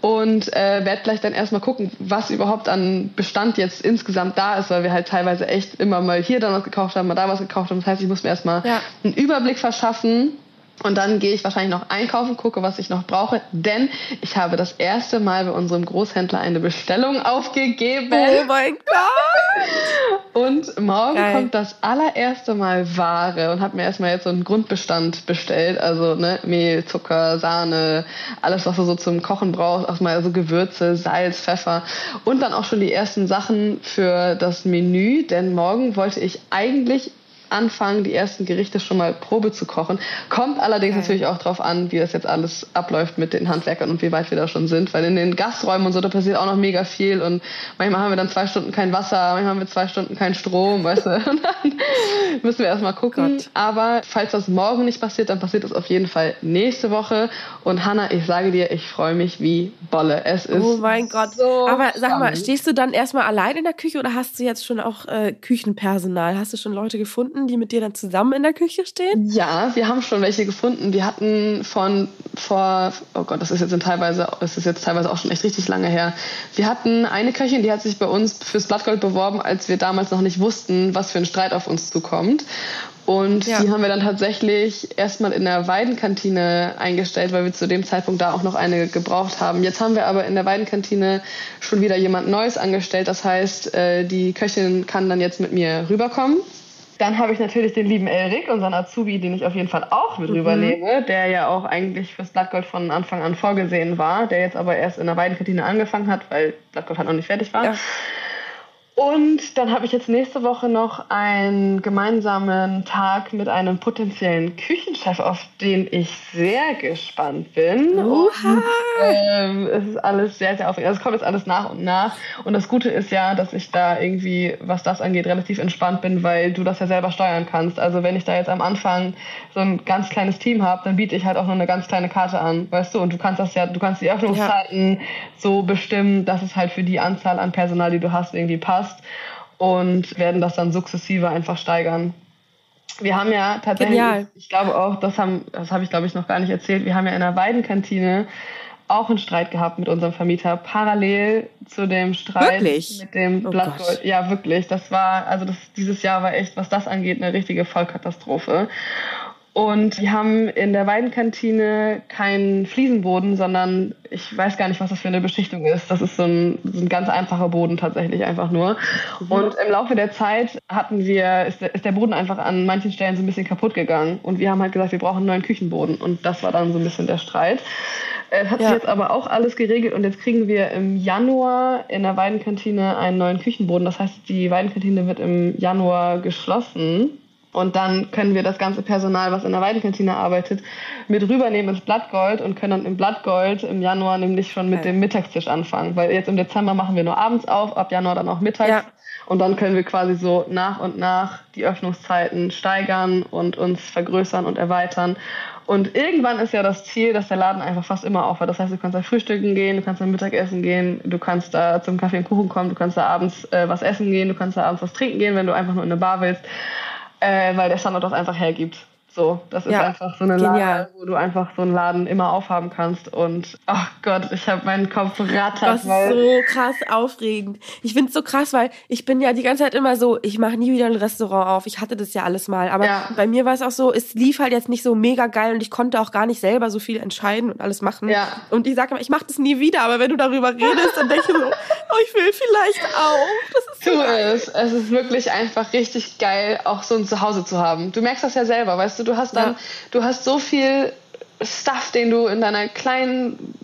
und äh, werde gleich dann erstmal gucken, was überhaupt an Bestand jetzt insgesamt da ist, weil wir halt teilweise echt immer mal hier dann was gekauft haben, mal da was gekauft haben. Das heißt, ich muss mir erstmal ja. einen Überblick verschaffen, und dann gehe ich wahrscheinlich noch einkaufen, gucke, was ich noch brauche, denn ich habe das erste Mal bei unserem Großhändler eine Bestellung (laughs) aufgegeben. Oh mein Gott! Und morgen Geil. kommt das allererste Mal Ware und habe mir erstmal jetzt so einen Grundbestand bestellt, also ne, Mehl, Zucker, Sahne, alles, was du so zum Kochen brauchst, auch mal so Gewürze, Salz, Pfeffer und dann auch schon die ersten Sachen für das Menü, denn morgen wollte ich eigentlich anfangen, die ersten Gerichte schon mal Probe zu kochen. Kommt allerdings okay. natürlich auch darauf an, wie das jetzt alles abläuft mit den Handwerkern und wie weit wir da schon sind. Weil in den Gasträumen und so, da passiert auch noch mega viel. Und manchmal haben wir dann zwei Stunden kein Wasser, manchmal haben wir zwei Stunden keinen Strom, weißt du. (laughs) Und dann müssen wir erstmal gucken. Gott. Aber falls das morgen nicht passiert, dann passiert das auf jeden Fall nächste Woche. Und Hanna, ich sage dir, ich freue mich wie Bolle. Es ist. Oh mein Gott. So Aber sag mal, stehst du dann erstmal allein in der Küche oder hast du jetzt schon auch äh, Küchenpersonal? Hast du schon Leute gefunden? Gefunden, die mit dir dann zusammen in der Küche stehen? Ja, wir haben schon welche gefunden. Wir hatten von vor, oh Gott, das ist jetzt teilweise, das ist jetzt teilweise auch schon echt richtig lange her. Wir hatten eine Köchin, die hat sich bei uns fürs Blattgold beworben, als wir damals noch nicht wussten, was für ein Streit auf uns zukommt. Und ja. die haben wir dann tatsächlich erstmal in der Weidenkantine eingestellt, weil wir zu dem Zeitpunkt da auch noch eine gebraucht haben. Jetzt haben wir aber in der Weidenkantine schon wieder jemand Neues angestellt. Das heißt, äh, die Köchin kann dann jetzt mit mir rüberkommen. Dann habe ich natürlich den lieben Elrik, unseren Azubi, den ich auf jeden Fall auch mit mhm. rübernehme, der ja auch eigentlich fürs Blattgold von Anfang an vorgesehen war, der jetzt aber erst in der Weidenkantine angefangen hat, weil Blattgold halt noch nicht fertig war. Ja. Und dann habe ich jetzt nächste Woche noch einen gemeinsamen Tag mit einem potenziellen Küchenchef, auf den ich sehr gespannt bin. Und, ähm, es ist alles sehr, sehr aufregend. Also es kommt jetzt alles nach und nach. Und das Gute ist ja, dass ich da irgendwie, was das angeht, relativ entspannt bin, weil du das ja selber steuern kannst. Also wenn ich da jetzt am Anfang so ein ganz kleines Team habe, dann biete ich halt auch nur eine ganz kleine Karte an, weißt du? Und du kannst das ja, du kannst die Öffnungszeiten ja. so bestimmen, dass es halt für die Anzahl an Personal, die du hast, irgendwie passt passt und werden das dann sukzessive einfach steigern. Wir haben ja tatsächlich, Genial. ich glaube auch, das haben, das habe ich glaube ich noch gar nicht erzählt, wir haben ja in der Weidenkantine auch einen Streit gehabt mit unserem Vermieter, parallel zu dem Streit wirklich? mit dem oh Blattgold. Gott. Ja, wirklich. Das war, also das, dieses Jahr war echt, was das angeht, eine richtige Vollkatastrophe. Und die haben in der Weidenkantine keinen Fliesenboden, sondern ich weiß gar nicht, was das für eine Beschichtung ist. Das ist so ein, so ein ganz einfacher Boden tatsächlich einfach nur. Mhm. Und im Laufe der Zeit hatten wir, ist der, ist der Boden einfach an manchen Stellen so ein bisschen kaputt gegangen. Und wir haben halt gesagt, wir brauchen einen neuen Küchenboden. Und das war dann so ein bisschen der Streit. Es hat ja. sich jetzt aber auch alles geregelt und jetzt kriegen wir im Januar in der Weidenkantine einen neuen Küchenboden. Das heißt, die Weidenkantine wird im Januar geschlossen. Und dann können wir das ganze Personal, was in der Weidenkantine arbeitet, mit rübernehmen ins Blattgold und können dann im Blattgold im Januar nämlich schon mit okay. dem Mittagstisch anfangen. Weil jetzt im Dezember machen wir nur abends auf, ab Januar dann auch mittags. Ja. Und dann können wir quasi so nach und nach die Öffnungszeiten steigern und uns vergrößern und erweitern. Und irgendwann ist ja das Ziel, dass der Laden einfach fast immer aufhört. Das heißt, du kannst da frühstücken gehen, du kannst da Mittagessen gehen, du kannst da zum Kaffee und Kuchen kommen, du kannst da abends äh, was essen gehen, du kannst da abends was trinken gehen, wenn du einfach nur in eine Bar willst äh, weil der Standort das einfach hergibt. So, das ist ja, einfach so eine Lage, wo du einfach so einen Laden immer aufhaben kannst. Und ach Gott, ich habe meinen Kopf rattert. Das ist so krass aufregend. Ich finde es so krass, weil ich bin ja die ganze Zeit immer so, ich mache nie wieder ein Restaurant auf. Ich hatte das ja alles mal. Aber ja. bei mir war es auch so, es lief halt jetzt nicht so mega geil und ich konnte auch gar nicht selber so viel entscheiden und alles machen. Ja. Und ich sage immer, ich mache das nie wieder. Aber wenn du darüber redest, dann denke ich so, oh, ich will vielleicht auch. Das ist so tu es. Es ist wirklich einfach richtig geil, auch so ein Zuhause zu haben. Du merkst das ja selber, weißt du, du hast dann, ja. du hast so viel Stuff, den du in deiner kleinen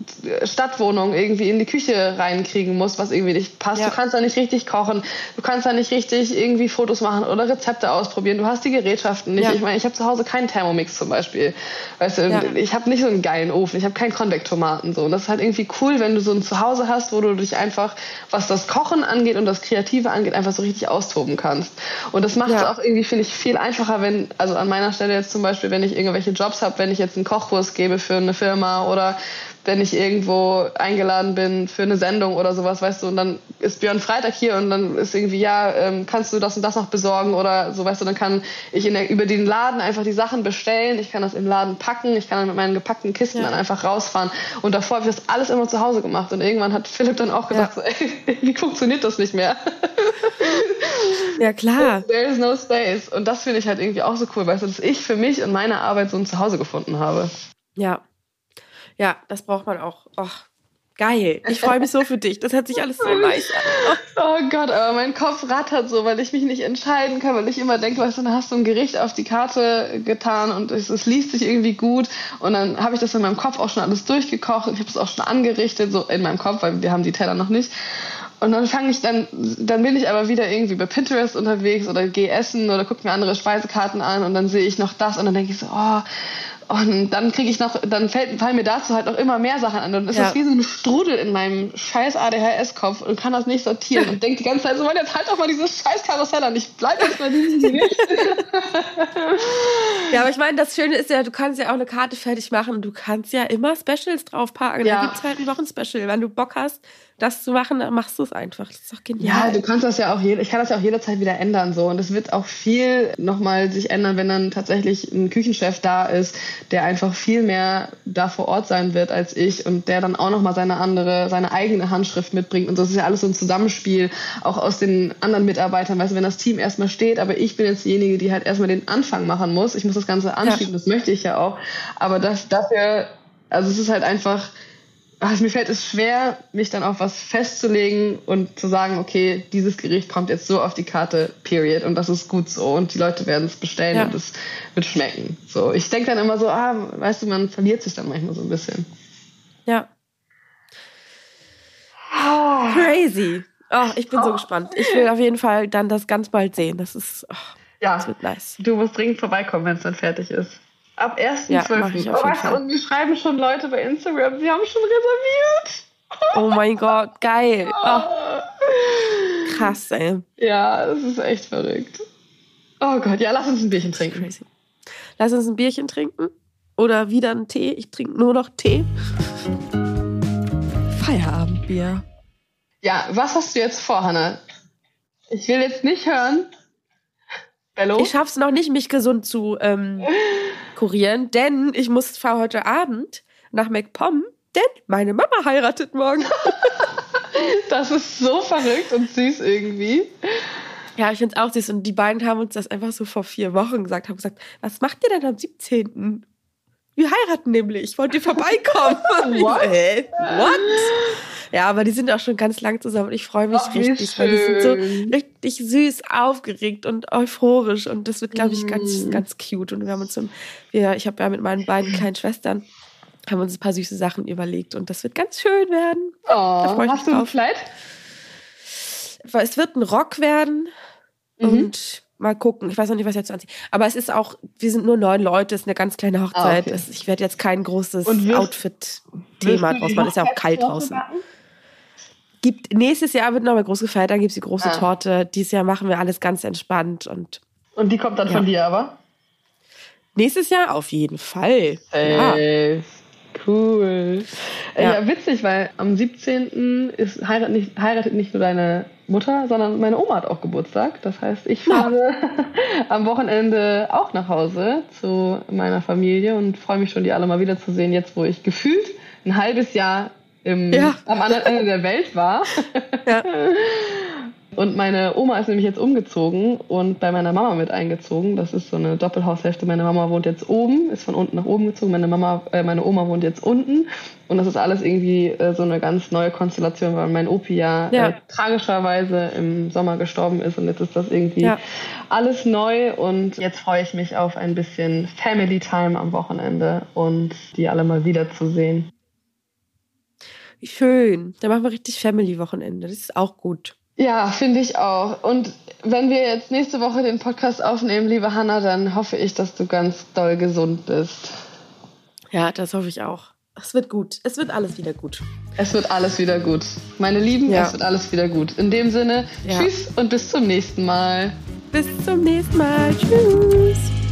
Stadtwohnung irgendwie in die Küche reinkriegen musst, was irgendwie nicht passt. Ja. Du kannst da nicht richtig kochen, du kannst da nicht richtig irgendwie Fotos machen oder Rezepte ausprobieren. Du hast die Gerätschaften nicht. Ja. Ich meine, ich habe zu Hause keinen Thermomix zum Beispiel. Weißt du, ja. ich habe nicht so einen geilen Ofen, ich habe keinen Konvektomaten so. Und das ist halt irgendwie cool, wenn du so ein Zuhause hast, wo du dich einfach, was das Kochen angeht und das Kreative angeht, einfach so richtig austoben kannst. Und das macht es auch irgendwie, finde ich, viel einfacher, wenn, also an meiner Stelle jetzt zum Beispiel, wenn ich irgendwelche Jobs habe, wenn ich jetzt einen Kochkurs gebe für eine Firma oder wenn ich irgendwo eingeladen bin für eine Sendung oder sowas, weißt du, und dann ist Björn Freitag hier und dann ist irgendwie, ja, ähm, kannst du das und das noch besorgen oder so, weißt du, dann kann ich der, über den Laden einfach die Sachen bestellen, ich kann das im Laden packen, ich kann dann mit meinen gepackten Kisten ja. dann einfach rausfahren und davor habe ich das alles immer zu Hause gemacht und irgendwann hat Philipp dann auch gesagt, ja. so, ey, (laughs) wie funktioniert das nicht mehr? Ja, klar. (laughs) There is no space. Und das finde ich halt irgendwie auch so cool, weißt du, dass ich für mich und meine Arbeit so ein Zuhause gefunden habe. Ja, ja, das braucht man auch. Och, geil. Ich (laughs) freue mich so für dich. Das hört sich alles so an. Oh. oh Gott, aber mein Kopf rattert so, weil ich mich nicht entscheiden kann, weil ich immer denke, weißt du, dann hast du ein Gericht auf die Karte getan und es, es liest sich irgendwie gut und dann habe ich das in meinem Kopf auch schon alles durchgekocht und ich habe es auch schon angerichtet, so in meinem Kopf, weil wir haben die Teller noch nicht. Und dann fange ich dann, dann bin ich aber wieder irgendwie bei Pinterest unterwegs oder gehe essen oder gucke mir andere Speisekarten an und dann sehe ich noch das und dann denke ich so, oh, und dann kriege ich noch, dann fällt, fallen mir dazu halt noch immer mehr Sachen an. Und ist ja. das wie so ein Strudel in meinem scheiß ADHS-Kopf und kann das nicht sortieren (laughs) und denkt die ganze Zeit so, Mann, jetzt halt doch mal dieses scheiß Karussell an. Ich bleib jetzt bei diesem Gericht. (laughs) ja, aber ich meine, das Schöne ist ja, du kannst ja auch eine Karte fertig machen und du kannst ja immer Specials draufpacken. Ja. Da gibt's halt ein Wochenspecial. Wenn du Bock hast, das zu machen, dann machst du es einfach. Das ist doch genial. Ja, du kannst das ja auch, je, ich kann das ja auch jederzeit wieder ändern so. Und es wird auch viel nochmal sich ändern, wenn dann tatsächlich ein Küchenchef da ist, der einfach viel mehr da vor Ort sein wird als ich und der dann auch nochmal seine andere, seine eigene Handschrift mitbringt. Und das ist ja alles so ein Zusammenspiel, auch aus den anderen Mitarbeitern. Weißt du, wenn das Team erstmal steht, aber ich bin jetzt diejenige, die halt erstmal den Anfang machen muss. Ich muss das Ganze anschieben, ja. das möchte ich ja auch. Aber das, dafür, also es ist halt einfach, also mir fällt es schwer, mich dann auf was festzulegen und zu sagen, okay, dieses Gericht kommt jetzt so auf die Karte, period, und das ist gut so und die Leute werden es bestellen ja. und es wird schmecken. So, ich denke dann immer so, ah, weißt du, man verliert sich dann manchmal so ein bisschen. Ja. Oh. Crazy. Oh, ich bin oh. so gespannt. Ich will auf jeden Fall dann das ganz bald sehen. Das ist, oh, ja, das wird nice. Du musst dringend vorbeikommen, wenn es dann fertig ist. Ab 1.12. Ja, oh, und mir schreiben schon Leute bei Instagram, sie haben schon reserviert. Oh mein Gott, geil. Oh. (laughs) Krass, ey. Ja, das ist echt verrückt. Oh Gott, ja, lass uns ein Bierchen trinken. Crazy. Lass uns ein Bierchen trinken. Oder wieder einen Tee. Ich trinke nur noch Tee. Feierabendbier. Ja, was hast du jetzt vor, Hannah? Ich will jetzt nicht hören. Bello? Ich schaff's noch nicht, mich gesund zu ähm, (laughs) kurieren, denn ich muss fahre heute Abend nach MacPom, denn meine Mama heiratet morgen. (laughs) das ist so verrückt und süß irgendwie. Ja, ich finde es auch süß. Und die beiden haben uns das einfach so vor vier Wochen gesagt, haben gesagt, was macht ihr denn am 17.? Wir heiraten nämlich. Ich wollte vorbeikommen. (laughs) What? Äh, what? Ja, aber die sind auch schon ganz lang zusammen und ich freue mich Ach, richtig, weil die sind so richtig süß, aufgeregt und euphorisch und das wird, glaube ich, ganz, mm. ganz cute. Und wir haben uns, so, wir, ich habe ja mit meinen beiden kleinen Schwestern haben uns ein paar süße Sachen überlegt und das wird ganz schön werden. Oh, hast du ein Kleid? Es wird ein Rock werden mhm. und mal gucken. Ich weiß noch nicht, was jetzt anziehe. Aber es ist auch, wir sind nur neun Leute, es ist eine ganz kleine Hochzeit. Ah, okay. Ich werde jetzt kein großes Outfit-Thema draus machen. Es ist ja auch kalt draußen. Backen? Gibt, nächstes Jahr wird nochmal groß gefeiert, dann gibt es die große ah. Torte. Dieses Jahr machen wir alles ganz entspannt und. Und die kommt dann ja. von dir aber? Nächstes Jahr auf jeden Fall. Ey, ja. Cool. Ja. ja. witzig, weil am 17. Ist, heiratet, nicht, heiratet nicht nur deine Mutter, sondern meine Oma hat auch Geburtstag. Das heißt, ich fahre ja. (laughs) am Wochenende auch nach Hause zu meiner Familie und freue mich schon, die alle mal wiederzusehen, jetzt wo ich gefühlt ein halbes Jahr im, ja. am anderen Ende der Welt war. Ja. (laughs) Und meine Oma ist nämlich jetzt umgezogen und bei meiner Mama mit eingezogen. Das ist so eine Doppelhaushälfte. Meine Mama wohnt jetzt oben, ist von unten nach oben gezogen. Meine Mama, äh, meine Oma wohnt jetzt unten. Und das ist alles irgendwie äh, so eine ganz neue Konstellation, weil mein Opi ja, ja. Äh, tragischerweise im Sommer gestorben ist und jetzt ist das irgendwie ja. alles neu und jetzt freue ich mich auf ein bisschen Family Time am Wochenende und die alle mal wiederzusehen. Wie schön. Da machen wir richtig Family-Wochenende. Das ist auch gut. Ja, finde ich auch. Und wenn wir jetzt nächste Woche den Podcast aufnehmen, liebe Hanna, dann hoffe ich, dass du ganz doll gesund bist. Ja, das hoffe ich auch. Es wird gut. Es wird alles wieder gut. Es wird alles wieder gut. Meine Lieben, ja. es wird alles wieder gut. In dem Sinne, ja. tschüss und bis zum nächsten Mal. Bis zum nächsten Mal. Tschüss.